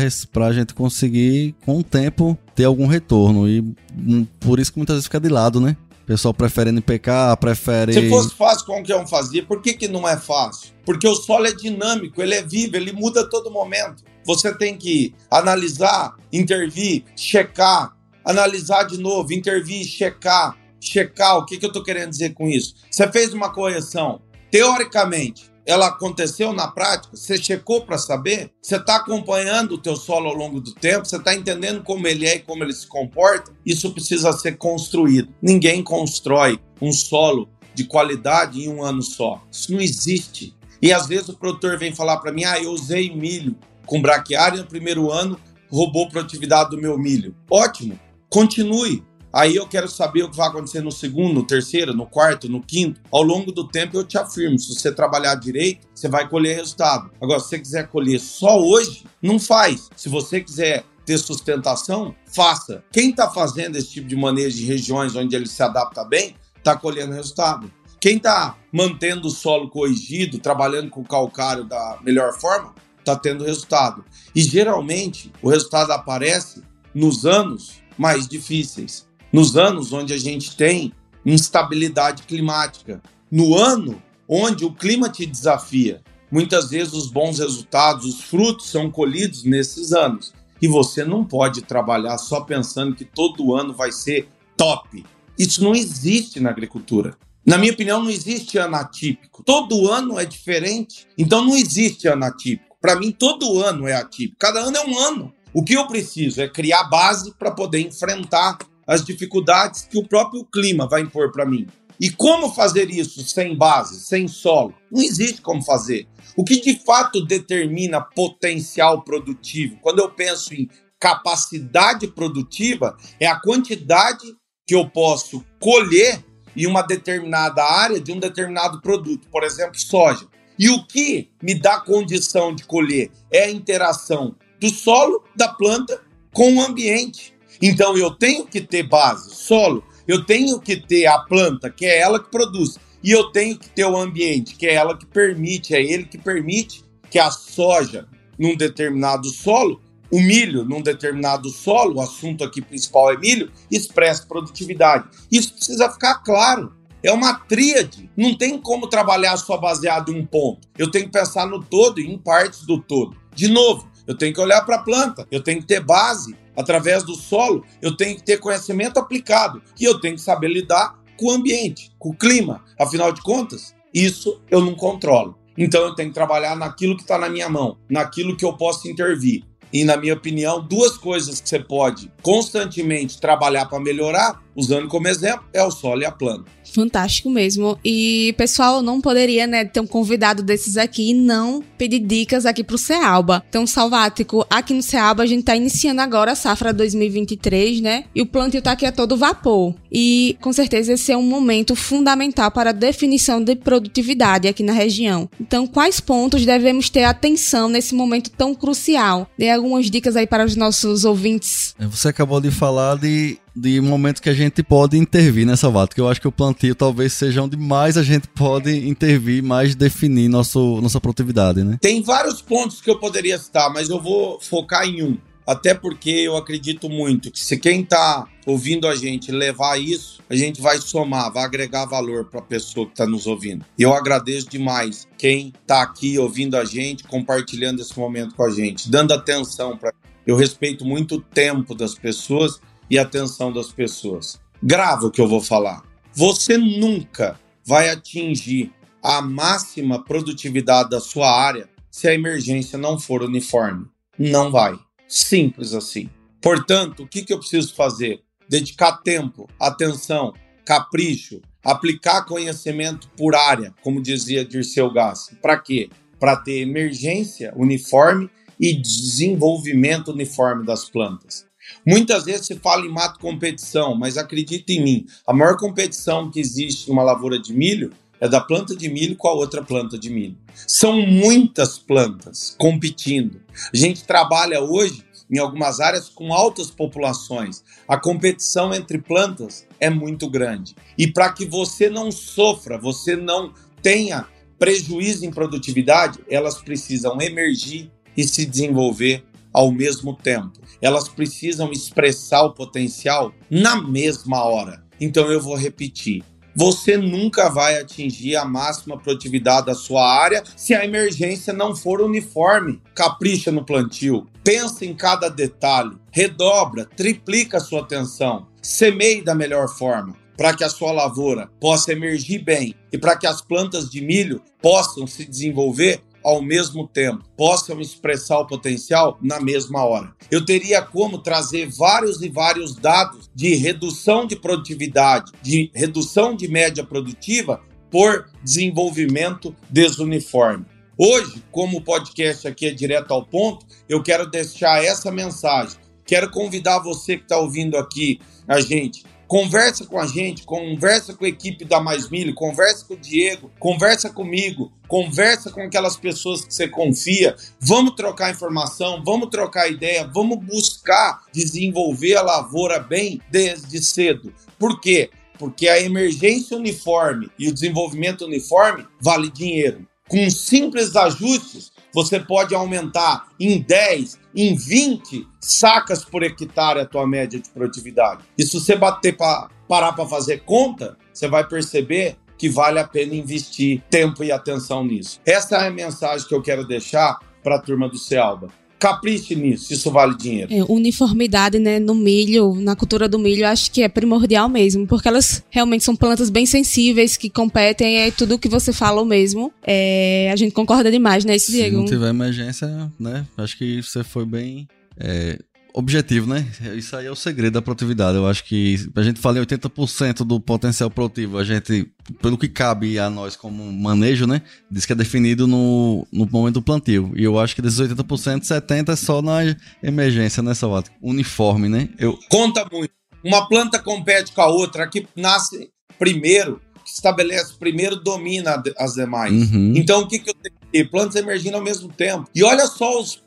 a gente conseguir, com o tempo, ter algum retorno. E hum, por isso que muitas vezes fica de lado, né? Pessoal prefere NPK, prefere. Se fosse fácil, qualquer um fazia. Por que, que não é fácil? Porque o solo é dinâmico, ele é vivo, ele muda a todo momento. Você tem que analisar, intervir, checar, analisar de novo, intervir, checar, checar. O que, que eu estou querendo dizer com isso? Você fez uma correção. Teoricamente, ela aconteceu na prática? Você checou para saber? Você está acompanhando o teu solo ao longo do tempo? Você está entendendo como ele é e como ele se comporta? Isso precisa ser construído. Ninguém constrói um solo de qualidade em um ano só. Isso não existe. E às vezes o produtor vem falar para mim: ah, eu usei milho com braquiária no primeiro ano, roubou produtividade do meu milho. Ótimo, continue. Aí eu quero saber o que vai acontecer no segundo, no terceiro, no quarto, no quinto. Ao longo do tempo eu te afirmo, se você trabalhar direito, você vai colher resultado. Agora, se você quiser colher só hoje, não faz. Se você quiser ter sustentação, faça. Quem está fazendo esse tipo de manejo de regiões onde ele se adapta bem, está colhendo resultado. Quem está mantendo o solo corrigido, trabalhando com o calcário da melhor forma, está tendo resultado. E geralmente o resultado aparece nos anos mais difíceis nos anos onde a gente tem instabilidade climática, no ano onde o clima te desafia. Muitas vezes os bons resultados, os frutos são colhidos nesses anos. E você não pode trabalhar só pensando que todo ano vai ser top. Isso não existe na agricultura. Na minha opinião, não existe ano atípico. Todo ano é diferente. Então não existe ano atípico. Para mim, todo ano é atípico. Cada ano é um ano. O que eu preciso é criar base para poder enfrentar as dificuldades que o próprio clima vai impor para mim. E como fazer isso sem base, sem solo? Não existe como fazer. O que de fato determina potencial produtivo, quando eu penso em capacidade produtiva, é a quantidade que eu posso colher em uma determinada área de um determinado produto, por exemplo, soja. E o que me dá condição de colher é a interação do solo, da planta com o ambiente. Então eu tenho que ter base, solo, eu tenho que ter a planta, que é ela que produz, e eu tenho que ter o ambiente, que é ela que permite, é ele que permite que a soja num determinado solo, o milho num determinado solo, o assunto aqui principal é milho, expresse produtividade. Isso precisa ficar claro. É uma tríade. Não tem como trabalhar só baseado em um ponto. Eu tenho que pensar no todo e em partes do todo. De novo, eu tenho que olhar para a planta, eu tenho que ter base, através do solo, eu tenho que ter conhecimento aplicado e eu tenho que saber lidar com o ambiente, com o clima. Afinal de contas, isso eu não controlo. Então eu tenho que trabalhar naquilo que está na minha mão, naquilo que eu posso intervir. E, na minha opinião, duas coisas que você pode constantemente trabalhar para melhorar, usando como exemplo, é o solo e a planta. Fantástico mesmo. E, pessoal, não poderia, né, ter um convidado desses aqui e não pedir dicas aqui pro Cealba. Então, Salvático, aqui no Cealba a gente tá iniciando agora a safra 2023, né? E o plantio tá aqui a todo vapor. E, com certeza, esse é um momento fundamental para a definição de produtividade aqui na região. Então, quais pontos devemos ter atenção nesse momento tão crucial? Dê algumas dicas aí para os nossos ouvintes. É, você acabou de falar de de momento que a gente pode intervir nessa vata, que eu acho que o plantio talvez seja onde mais a gente pode intervir, mais definir nosso, nossa produtividade, né? Tem vários pontos que eu poderia citar, mas eu vou focar em um. Até porque eu acredito muito que se quem está ouvindo a gente levar isso, a gente vai somar, vai agregar valor para a pessoa que está nos ouvindo. Eu agradeço demais quem está aqui ouvindo a gente, compartilhando esse momento com a gente, dando atenção para. Eu respeito muito o tempo das pessoas e atenção das pessoas. Grava o que eu vou falar. Você nunca vai atingir a máxima produtividade da sua área se a emergência não for uniforme. Não vai. Simples assim. Portanto, o que, que eu preciso fazer? Dedicar tempo, atenção, capricho, aplicar conhecimento por área, como dizia Dirceu Gassi. Para quê? Para ter emergência uniforme e desenvolvimento uniforme das plantas. Muitas vezes se fala em mato competição, mas acredita em mim, a maior competição que existe numa lavoura de milho é da planta de milho com a outra planta de milho. São muitas plantas competindo. A gente trabalha hoje em algumas áreas com altas populações. A competição entre plantas é muito grande. E para que você não sofra, você não tenha prejuízo em produtividade, elas precisam emergir e se desenvolver ao mesmo tempo. Elas precisam expressar o potencial na mesma hora. Então eu vou repetir. Você nunca vai atingir a máxima produtividade da sua área se a emergência não for uniforme. Capricha no plantio, pensa em cada detalhe, redobra, triplica a sua atenção, semeie da melhor forma para que a sua lavoura possa emergir bem e para que as plantas de milho possam se desenvolver ao mesmo tempo, possam expressar o potencial na mesma hora. Eu teria como trazer vários e vários dados de redução de produtividade, de redução de média produtiva por desenvolvimento desuniforme. Hoje, como o podcast aqui é direto ao ponto, eu quero deixar essa mensagem. Quero convidar você que está ouvindo aqui a gente Conversa com a gente, conversa com a equipe da Mais Milho, conversa com o Diego, conversa comigo, conversa com aquelas pessoas que você confia. Vamos trocar informação, vamos trocar ideia, vamos buscar desenvolver a lavoura bem desde cedo. Por quê? Porque a emergência uniforme e o desenvolvimento uniforme vale dinheiro. Com simples ajustes, você pode aumentar em 10, em 20 sacas por hectare a tua média de produtividade. E se você bater para parar para fazer conta, você vai perceber que vale a pena investir tempo e atenção nisso. Essa é a mensagem que eu quero deixar para a turma do Cealba capriche nisso, isso vale dinheiro. É, uniformidade, né, no milho, na cultura do milho, acho que é primordial mesmo, porque elas realmente são plantas bem sensíveis, que competem, é tudo que você falou mesmo. É, a gente concorda demais, né, esse Diego? Se não tiver emergência, né, acho que você foi bem é, objetivo, né? Isso aí é o segredo da produtividade. Eu acho que a gente fala em 80% do potencial produtivo, a gente, pelo que cabe a nós como manejo, né? Diz que é definido no, no momento do plantio. E eu acho que desses 80%, 70% é só na emergência, né, Salvato? Uniforme, né? Eu... Conta muito. Uma planta compete com a outra, a que nasce primeiro, que estabelece primeiro, domina as demais. Uhum. Então, o que, que eu tenho ter? Plantas emergindo ao mesmo tempo. E olha só os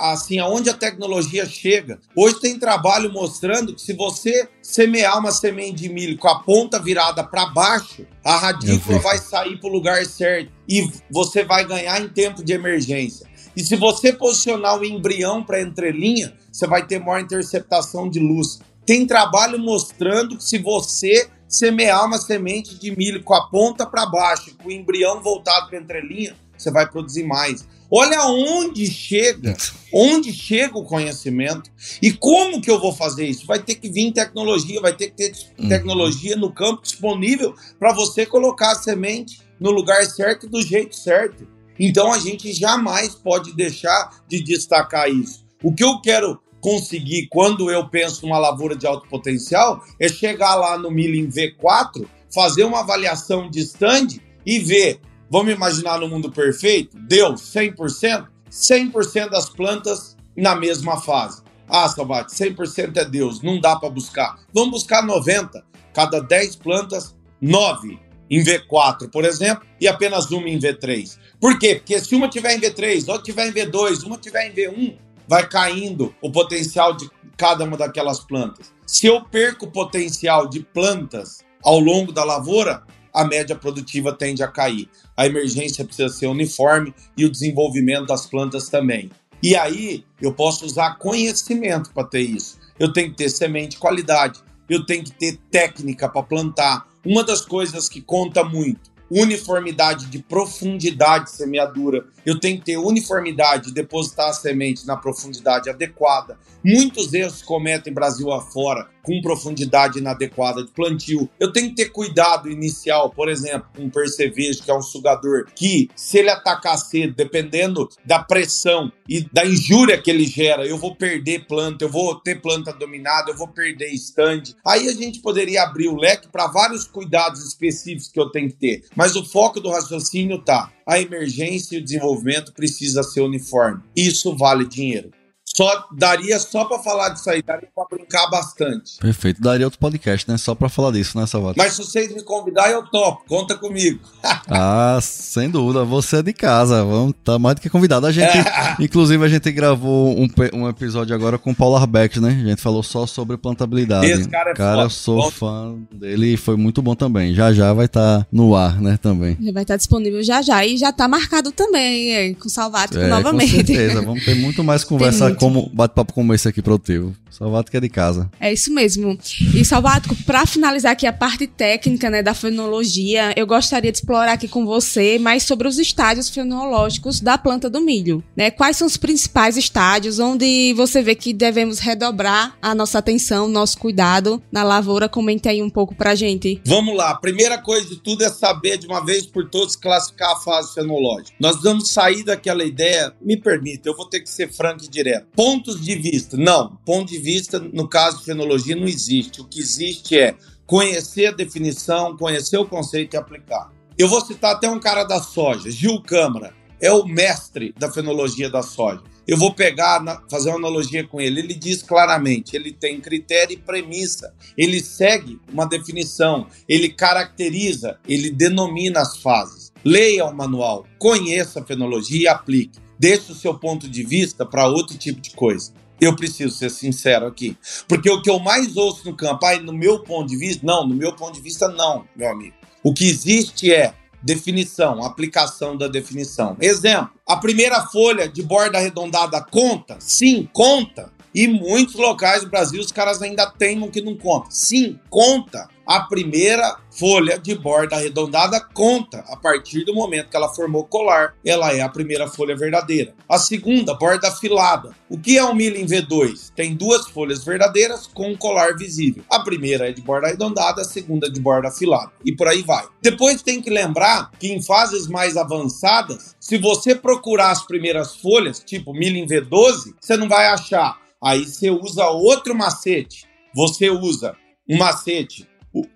assim, aonde a tecnologia chega. Hoje tem trabalho mostrando que se você semear uma semente de milho com a ponta virada para baixo, a radícula vai sair para o lugar certo e você vai ganhar em tempo de emergência. E se você posicionar o embrião para entrelinha, você vai ter maior interceptação de luz. Tem trabalho mostrando que se você semear uma semente de milho com a ponta para baixo, com o embrião voltado para entrelinha, você vai produzir mais. Olha onde chega, onde chega o conhecimento e como que eu vou fazer isso? Vai ter que vir tecnologia, vai ter que ter uhum. tecnologia no campo disponível para você colocar a semente no lugar certo do jeito certo. Então a gente jamais pode deixar de destacar isso. O que eu quero conseguir quando eu penso numa lavoura de alto potencial é chegar lá no milho em V4, fazer uma avaliação de stand e ver Vamos imaginar no mundo perfeito? Deu 100%? 100% das plantas na mesma fase. Ah, Salvati, 100% é Deus, não dá para buscar. Vamos buscar 90. Cada 10 plantas, 9 em V4, por exemplo, e apenas uma em V3. Por quê? Porque se uma tiver em V3, outra tiver em V2, uma tiver em V1, vai caindo o potencial de cada uma daquelas plantas. Se eu perco o potencial de plantas ao longo da lavoura, a média produtiva tende a cair. A emergência precisa ser uniforme e o desenvolvimento das plantas também. E aí eu posso usar conhecimento para ter isso. Eu tenho que ter semente de qualidade, eu tenho que ter técnica para plantar. Uma das coisas que conta muito uniformidade de profundidade de semeadura. Eu tenho que ter uniformidade de depositar a semente na profundidade adequada. Muitos erros cometem Brasil afora com profundidade inadequada de plantio. Eu tenho que ter cuidado inicial, por exemplo, com um percevejo, que é um sugador, que se ele atacar cedo, dependendo da pressão e da injúria que ele gera, eu vou perder planta, eu vou ter planta dominada, eu vou perder stand. Aí a gente poderia abrir o leque para vários cuidados específicos que eu tenho que ter. Mas o foco do raciocínio tá: a emergência e o desenvolvimento precisa ser uniforme. Isso vale dinheiro. Só daria só para falar disso aí, daria para brincar bastante. Perfeito, daria outro podcast, né? Só para falar disso, né, Salvador? Mas se vocês me convidarem, eu topo. Conta comigo. ah, sem dúvida. Você é de casa. Vamos tá mais do que convidado. A gente, inclusive, a gente gravou um, um episódio agora com o Paulo Arbeck, né? A gente falou só sobre plantabilidade. Esse cara é Cara, foda. eu sou fã dele e foi muito bom também. Já já vai estar tá no ar, né, também. Já vai estar tá disponível já já e já está marcado também é, com o Salvato é, novamente. Com certeza. Vamos ter muito mais conversa como bate-papo como esse aqui produtivo. Salvato que é de casa. É isso mesmo. E Salvato, para finalizar aqui a parte técnica né, da fenologia, eu gostaria de explorar aqui com você mais sobre os estádios fenológicos da planta do milho. Né? Quais são os principais estádios onde você vê que devemos redobrar a nossa atenção, nosso cuidado na lavoura? Comente aí um pouco pra gente. Vamos lá. A primeira coisa de tudo é saber de uma vez por todas classificar a fase fenológica. Nós vamos sair daquela ideia, me permita, eu vou ter que ser franco e direto. Ponto pontos de vista. Não, ponto de vista, no caso de fenologia, não existe. O que existe é conhecer a definição, conhecer o conceito e aplicar. Eu vou citar até um cara da soja, Gil Câmara. é o mestre da fenologia da soja. Eu vou pegar, fazer uma analogia com ele. Ele diz claramente: ele tem critério e premissa, ele segue uma definição, ele caracteriza, ele denomina as fases. Leia o manual, conheça a fenologia e aplique. Deixe o seu ponto de vista para outro tipo de coisa. Eu preciso ser sincero aqui. Porque o que eu mais ouço no campo, aí no meu ponto de vista, não, no meu ponto de vista, não, meu amigo. O que existe é definição, aplicação da definição. Exemplo, a primeira folha de borda arredondada conta? Sim, conta. E muitos locais do Brasil os caras ainda teimam que não conta. Sim, conta. A primeira folha de borda arredondada conta a partir do momento que ela formou colar. Ela é a primeira folha verdadeira. A segunda, borda afilada. O que é um milho em V2? Tem duas folhas verdadeiras com um colar visível. A primeira é de borda arredondada, a segunda é de borda afilada. E por aí vai. Depois tem que lembrar que em fases mais avançadas, se você procurar as primeiras folhas, tipo milho em V12, você não vai achar Aí você usa outro macete. Você usa um macete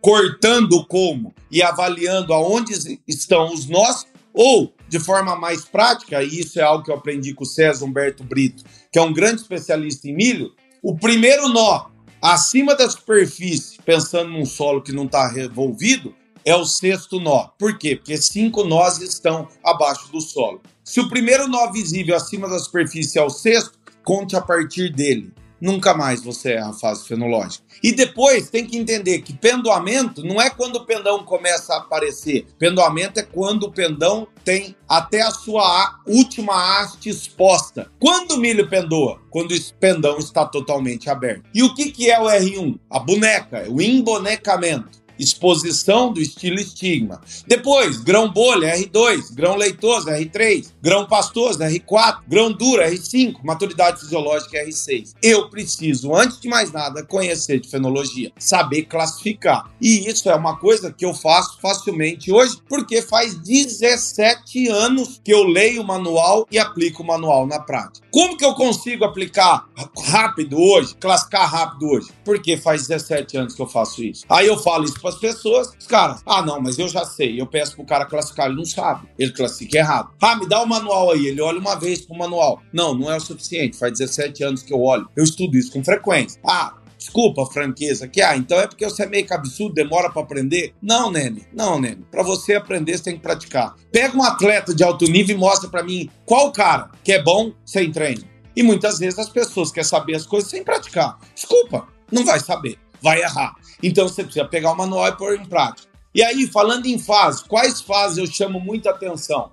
cortando o colmo e avaliando aonde estão os nós, ou de forma mais prática, e isso é algo que eu aprendi com o César Humberto Brito, que é um grande especialista em milho, o primeiro nó acima da superfície, pensando num solo que não está revolvido, é o sexto nó. Por quê? Porque cinco nós estão abaixo do solo. Se o primeiro nó visível acima da superfície é o sexto, conte a partir dele. Nunca mais você é a fase fenológica. E depois tem que entender que pendoamento não é quando o pendão começa a aparecer. Pendoamento é quando o pendão tem até a sua última haste exposta. Quando o milho pendoa? Quando o pendão está totalmente aberto. E o que, que é o R1? A boneca, é o embonecamento exposição do estilo estigma. Depois, grão bolha, R2, grão leitoso, R3, grão pastoso, R4, grão duro, R5, maturidade fisiológica, R6. Eu preciso, antes de mais nada, conhecer de fenologia, saber classificar. E isso é uma coisa que eu faço facilmente hoje, porque faz 17 anos que eu leio o manual e aplico o manual na prática. Como que eu consigo aplicar rápido hoje, classificar rápido hoje? Porque faz 17 anos que eu faço isso. Aí eu falo isso para as pessoas, os caras, ah, não, mas eu já sei. Eu peço pro cara classificar, ele não sabe. Ele classifica errado. Ah, me dá o manual aí. Ele olha uma vez pro manual. Não, não é o suficiente. Faz 17 anos que eu olho. Eu estudo isso com frequência. Ah, Desculpa franqueza que, ah, então é porque você é meio cabeçudo, demora para aprender. Não, Nene, não, Nene. Para você aprender, você tem que praticar. Pega um atleta de alto nível e mostra para mim qual cara que é bom sem treino. E muitas vezes as pessoas querem saber as coisas sem praticar. Desculpa, não vai saber, vai errar. Então você precisa pegar o manual e pôr em prática. E aí, falando em fases, quais fases eu chamo muita atenção?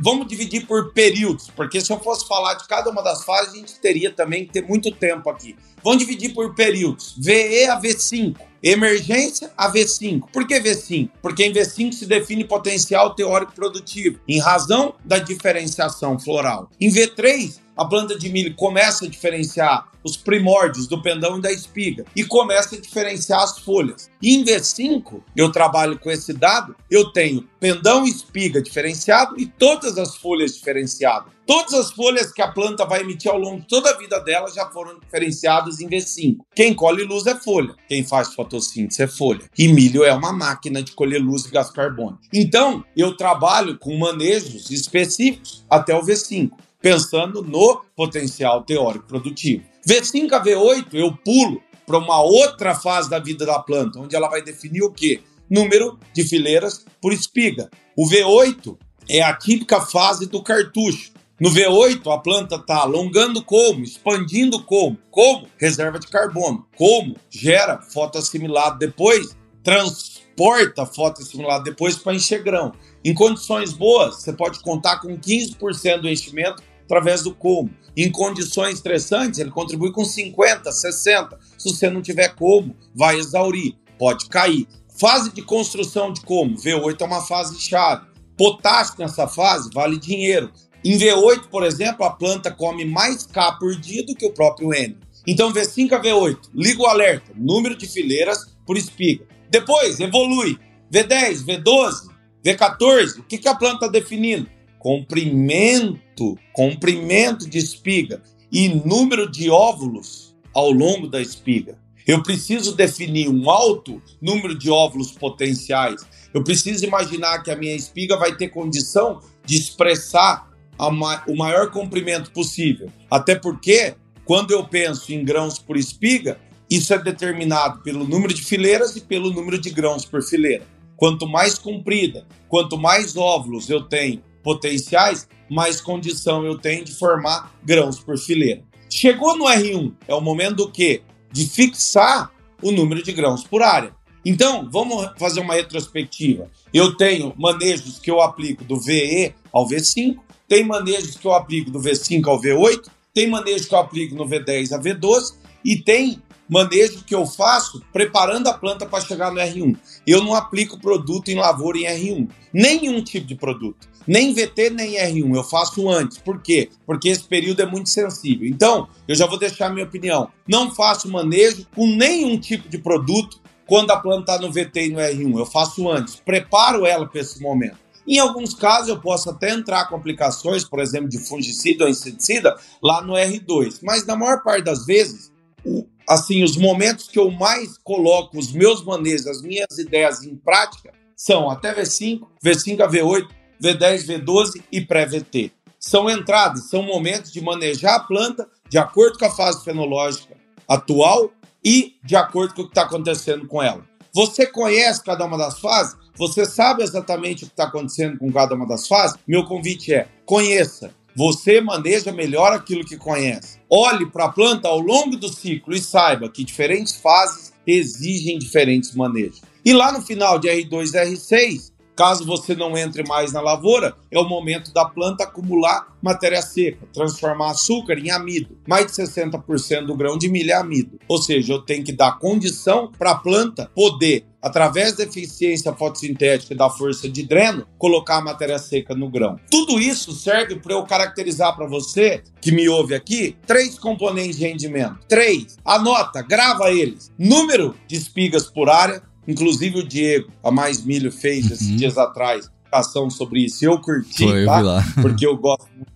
Vamos dividir por períodos, porque se eu fosse falar de cada uma das fases, a gente teria também que ter muito tempo aqui. Vamos dividir por períodos. VE a V5. Emergência a V5. Por que V5? Porque em V5 se define potencial teórico produtivo, em razão da diferenciação floral. Em V3, a planta de milho começa a diferenciar os primórdios do pendão e da espiga e começa a diferenciar as folhas. E em V5, eu trabalho com esse dado, eu tenho pendão e espiga diferenciado e todas as folhas diferenciadas. Todas as folhas que a planta vai emitir ao longo de toda a vida dela já foram diferenciadas em V5. Quem colhe luz é folha, quem faz fotossíntese é folha. E milho é uma máquina de colher luz e gás carbônico. Então, eu trabalho com manejos específicos até o V5 pensando no potencial teórico produtivo. V5 a V8 eu pulo para uma outra fase da vida da planta, onde ela vai definir o quê? Número de fileiras por espiga. O V8 é a típica fase do cartucho. No V8, a planta está alongando como, expandindo como, como reserva de carbono, como gera fotoassimilado depois, transporta fotoassimilado depois para enxegrão. Em condições boas, você pode contar com 15% do enchimento através do como. Em condições estressantes, ele contribui com 50, 60. Se você não tiver como, vai exaurir, pode cair. Fase de construção de como, V8 é uma fase chave. Potássio nessa fase vale dinheiro. Em V8, por exemplo, a planta come mais K por dia do que o próprio N. Então, V5 a V8, liga o alerta, número de fileiras por espiga. Depois, evolui. V10, V12, V14, o que, que a planta está definindo? Comprimento, comprimento de espiga e número de óvulos ao longo da espiga. Eu preciso definir um alto número de óvulos potenciais. Eu preciso imaginar que a minha espiga vai ter condição de expressar ma o maior comprimento possível. Até porque, quando eu penso em grãos por espiga, isso é determinado pelo número de fileiras e pelo número de grãos por fileira. Quanto mais comprida, quanto mais óvulos eu tenho potenciais, mais condição eu tenho de formar grãos por fileira. Chegou no R1, é o momento do quê? De fixar o número de grãos por área. Então, vamos fazer uma retrospectiva. Eu tenho manejos que eu aplico do VE ao V5, tem manejos que eu aplico do V5 ao V8, tem manejo que eu aplico no V10 a V12 e tem manejo que eu faço preparando a planta para chegar no R1. Eu não aplico produto em lavoura em R1, nenhum tipo de produto. Nem VT, nem R1, eu faço antes. Por quê? Porque esse período é muito sensível. Então, eu já vou deixar a minha opinião. Não faço manejo com nenhum tipo de produto quando a planta está no VT e no R1. Eu faço antes, preparo ela para esse momento. Em alguns casos, eu posso até entrar com aplicações, por exemplo, de fungicida ou inseticida, lá no R2. Mas na maior parte das vezes, o, assim, os momentos que eu mais coloco os meus manejos, as minhas ideias em prática, são até V5, V5 a V8, V10, V12 e pré-VT. São entradas, são momentos de manejar a planta de acordo com a fase fenológica atual e de acordo com o que está acontecendo com ela. Você conhece cada uma das fases? Você sabe exatamente o que está acontecendo com cada uma das fases? Meu convite é: conheça. Você maneja melhor aquilo que conhece. Olhe para a planta ao longo do ciclo e saiba que diferentes fases exigem diferentes manejos. E lá no final de R2 e R6, Caso você não entre mais na lavoura, é o momento da planta acumular matéria seca, transformar açúcar em amido. Mais de 60% do grão de milho é amido. Ou seja, eu tenho que dar condição para a planta poder, através da eficiência fotossintética e da força de dreno, colocar a matéria seca no grão. Tudo isso serve para eu caracterizar para você, que me ouve aqui, três componentes de rendimento. Três. Anota, grava eles. Número de espigas por área, Inclusive o Diego, a Mais Milho, fez esses uhum. dias atrás ação sobre isso. Eu curti, Foi, tá? Eu Porque eu gosto muito.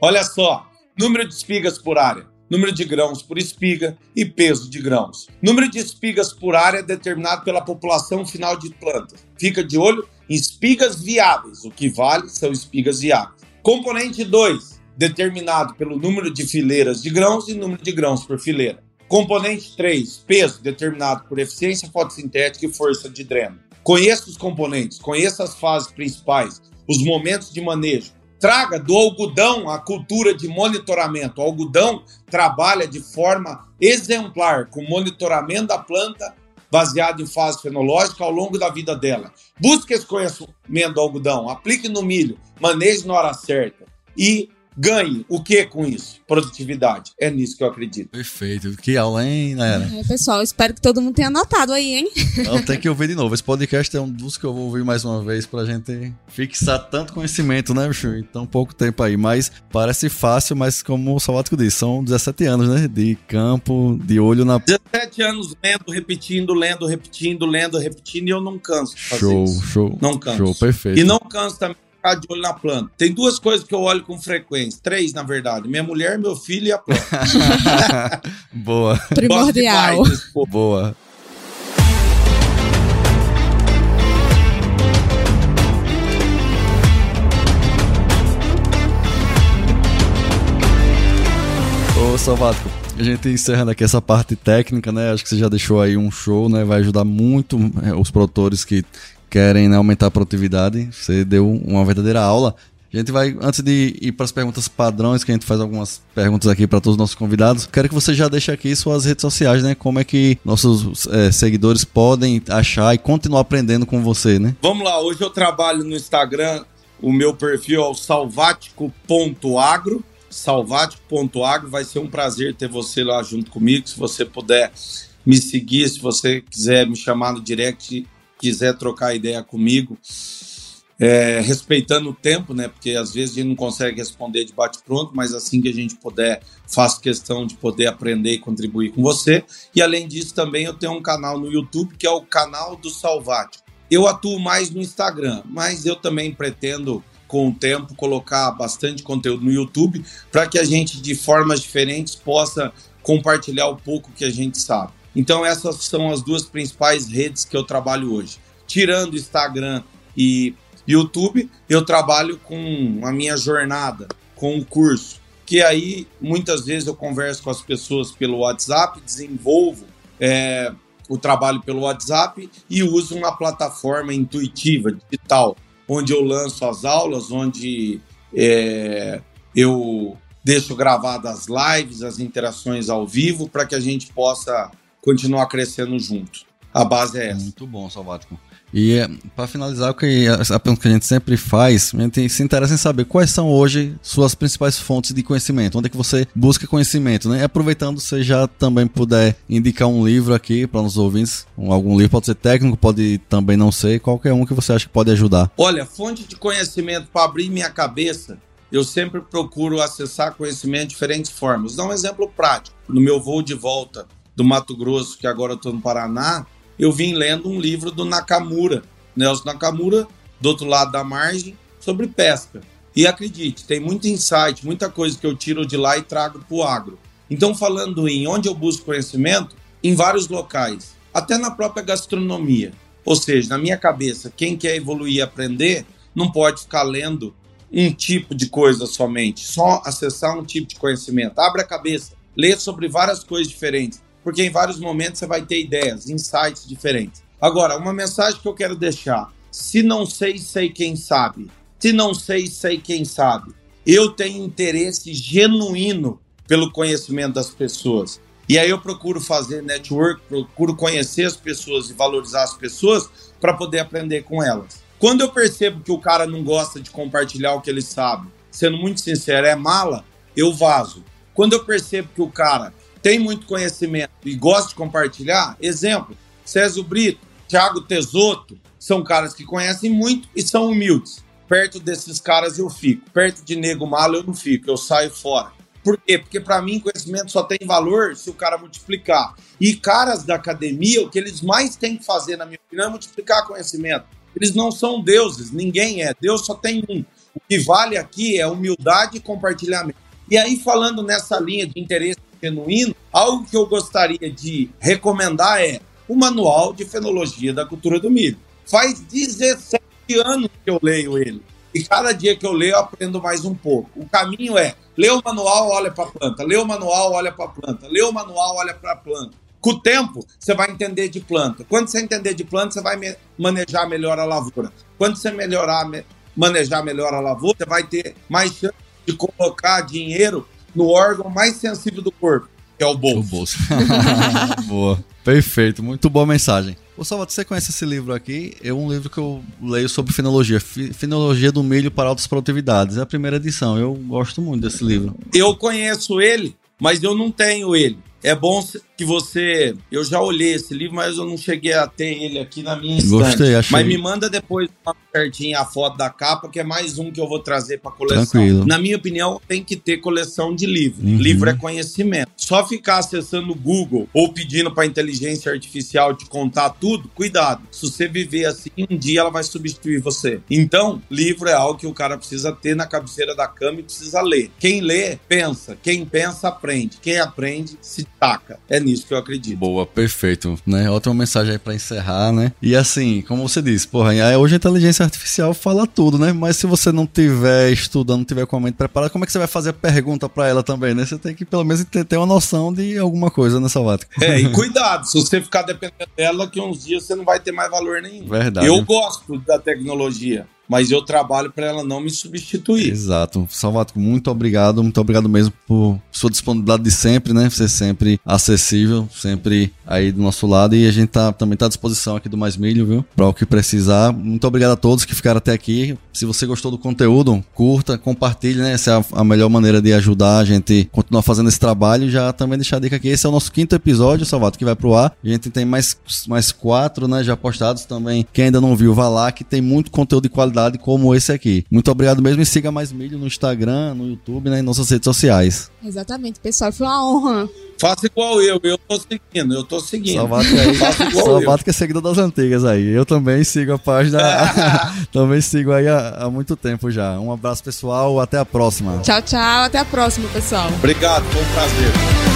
Olha só, número de espigas por área, número de grãos por espiga e peso de grãos. Número de espigas por área é determinado pela população final de plantas. Fica de olho em espigas viáveis. O que vale são espigas viáveis. Componente 2, determinado pelo número de fileiras de grãos e número de grãos por fileira. Componente 3, peso, determinado por eficiência fotossintética e força de dreno. Conheça os componentes, conheça as fases principais, os momentos de manejo. Traga do algodão a cultura de monitoramento. O algodão trabalha de forma exemplar, com monitoramento da planta baseado em fase fenológica ao longo da vida dela. Busque esse conhecimento do algodão, aplique no milho, maneje na hora certa e ganhe o que com isso? Produtividade. É nisso que eu acredito. Perfeito. Que aula, hein, Nera? É, pessoal, espero que todo mundo tenha anotado aí, hein? Não, tem que ouvir de novo. Esse podcast é um dos que eu vou ouvir mais uma vez pra gente fixar tanto conhecimento, né, bicho? Em tão pouco tempo aí. Mas parece fácil, mas como o Salvático disse, são 17 anos, né? De campo, de olho na. 17 anos lendo, repetindo, lendo, repetindo, lendo, repetindo, e eu não canso. show, isso. show. Não canso. Show, perfeito. E não canso também ficar de olho na planta. Tem duas coisas que eu olho com frequência. Três, na verdade. Minha mulher, meu filho e a planta. Boa. Primordial. Boa. Ô, Salvatco, a gente encerrando aqui essa parte técnica, né? Acho que você já deixou aí um show, né? Vai ajudar muito é, os produtores que querem né, aumentar a produtividade. Você deu uma verdadeira aula. A gente vai, antes de ir para as perguntas padrões, que a gente faz algumas perguntas aqui para todos os nossos convidados, quero que você já deixe aqui suas redes sociais, né? Como é que nossos é, seguidores podem achar e continuar aprendendo com você, né? Vamos lá, hoje eu trabalho no Instagram, o meu perfil é o salvático.agro, salvático.agro, vai ser um prazer ter você lá junto comigo, se você puder me seguir, se você quiser me chamar no direct, quiser trocar ideia comigo, é, respeitando o tempo, né? Porque às vezes a gente não consegue responder de bate-pronto, mas assim que a gente puder, faço questão de poder aprender e contribuir com você. E além disso, também eu tenho um canal no YouTube que é o canal do Salvático. Eu atuo mais no Instagram, mas eu também pretendo, com o tempo, colocar bastante conteúdo no YouTube para que a gente, de formas diferentes, possa compartilhar o pouco que a gente sabe. Então essas são as duas principais redes que eu trabalho hoje. Tirando Instagram e YouTube, eu trabalho com a minha jornada, com o curso, que aí muitas vezes eu converso com as pessoas pelo WhatsApp, desenvolvo é, o trabalho pelo WhatsApp e uso uma plataforma intuitiva, digital, onde eu lanço as aulas, onde é, eu deixo gravadas as lives, as interações ao vivo, para que a gente possa continuar crescendo junto. A base é essa. Muito bom, Salvático. E é, para finalizar, o que a pergunta que a gente sempre faz, a gente se interessa em saber quais são hoje suas principais fontes de conhecimento, onde é que você busca conhecimento, né? E aproveitando, você já também puder indicar um livro aqui para os ouvintes, algum livro pode ser técnico, pode também não ser, qualquer um que você acha que pode ajudar. Olha, fonte de conhecimento para abrir minha cabeça, eu sempre procuro acessar conhecimento de diferentes formas. Vou dar um exemplo prático. No meu voo de volta do Mato Grosso, que agora eu estou no Paraná, eu vim lendo um livro do Nakamura, Nelson Nakamura, do outro lado da margem, sobre pesca. E acredite, tem muito insight, muita coisa que eu tiro de lá e trago para o agro. Então, falando em onde eu busco conhecimento, em vários locais, até na própria gastronomia. Ou seja, na minha cabeça, quem quer evoluir e aprender não pode ficar lendo um tipo de coisa somente, só acessar um tipo de conhecimento. Abre a cabeça, lê sobre várias coisas diferentes porque em vários momentos você vai ter ideias, insights diferentes. Agora, uma mensagem que eu quero deixar: se não sei, sei quem sabe. Se não sei, sei quem sabe. Eu tenho interesse genuíno pelo conhecimento das pessoas. E aí eu procuro fazer network, procuro conhecer as pessoas e valorizar as pessoas para poder aprender com elas. Quando eu percebo que o cara não gosta de compartilhar o que ele sabe, sendo muito sincero, é mala, eu vazo. Quando eu percebo que o cara tem muito conhecimento e gosta de compartilhar, exemplo, César Brito, Thiago Tesoto, são caras que conhecem muito e são humildes. Perto desses caras eu fico. Perto de nego malo eu não fico, eu saio fora. Por quê? Porque para mim conhecimento só tem valor se o cara multiplicar. E caras da academia, o que eles mais têm que fazer, na minha opinião, é multiplicar conhecimento. Eles não são deuses, ninguém é. Deus só tem um. O que vale aqui é humildade e compartilhamento. E aí, falando nessa linha de interesse genuíno, algo que eu gostaria de recomendar é o Manual de Fenologia da Cultura do Milho. Faz 17 anos que eu leio ele. E cada dia que eu leio, eu aprendo mais um pouco. O caminho é: lê o manual, olha para a planta, lê o manual, olha para a planta, lê o manual, olha para a planta. Com o tempo, você vai entender de planta. Quando você entender de planta, você vai manejar melhor a lavoura. Quando você melhorar, manejar melhor a lavoura, você vai ter mais chance de colocar dinheiro no órgão mais sensível do corpo, que é o bolso. O bolso. boa. Perfeito, muito boa mensagem. Ô Salvador, você conhece esse livro aqui? É um livro que eu leio sobre fenologia. Fenologia do milho para altas produtividades. É a primeira edição. Eu gosto muito desse livro. Eu conheço ele, mas eu não tenho ele. É bom que você. Eu já olhei esse livro, mas eu não cheguei a ter ele aqui na minha estante. Gostei, achei. Mas me manda depois uma certinha a foto da capa, que é mais um que eu vou trazer para coleção. Tranquilo. Na minha opinião, tem que ter coleção de livro. Uhum. Livro é conhecimento. Só ficar acessando o Google ou pedindo para inteligência artificial te contar tudo, cuidado. Se você viver assim, um dia ela vai substituir você. Então, livro é algo que o cara precisa ter na cabeceira da cama e precisa ler. Quem lê, pensa. Quem pensa, aprende. Quem aprende, se taca. É nisso que eu acredito. Boa, perfeito. Né? Outra mensagem aí pra encerrar, né? E assim, como você disse, porra, hoje a inteligência artificial fala tudo, né? Mas se você não tiver estudando, não tiver com a mente preparada, como é que você vai fazer a pergunta para ela também, né? Você tem que pelo menos ter, ter uma noção de alguma coisa nessa lata. É, e cuidado, se você ficar dependendo dela, que uns dias você não vai ter mais valor nenhum. Verdade. Eu gosto da tecnologia mas eu trabalho para ela não me substituir. Exato. Salvatore, muito obrigado, muito obrigado mesmo por sua disponibilidade de sempre, né? Ser sempre acessível, sempre aí do nosso lado e a gente tá, também tá à disposição aqui do Mais Milho, viu? Para o que precisar. Muito obrigado a todos que ficaram até aqui. Se você gostou do conteúdo, curta, compartilhe, né? Essa é a, melhor maneira de ajudar a gente continuar fazendo esse trabalho. Já também deixar a dica aqui, esse é o nosso quinto episódio, Salvato, que vai pro ar. A gente tem mais, mais quatro, né? Já postados também. Quem ainda não viu, vá lá, que tem muito conteúdo de qualidade qualidade como esse aqui. Muito obrigado mesmo e siga mais milho no Instagram, no YouTube, né, em nossas redes sociais. Exatamente, pessoal, foi uma honra. Faça igual eu, eu tô seguindo, eu tô seguindo. Salvato que, aí, Salvato que é seguidor das antigas aí. Eu também sigo a página, também sigo aí há, há muito tempo já. Um abraço pessoal, até a próxima. Tchau, tchau, até a próxima, pessoal. Obrigado, foi um prazer.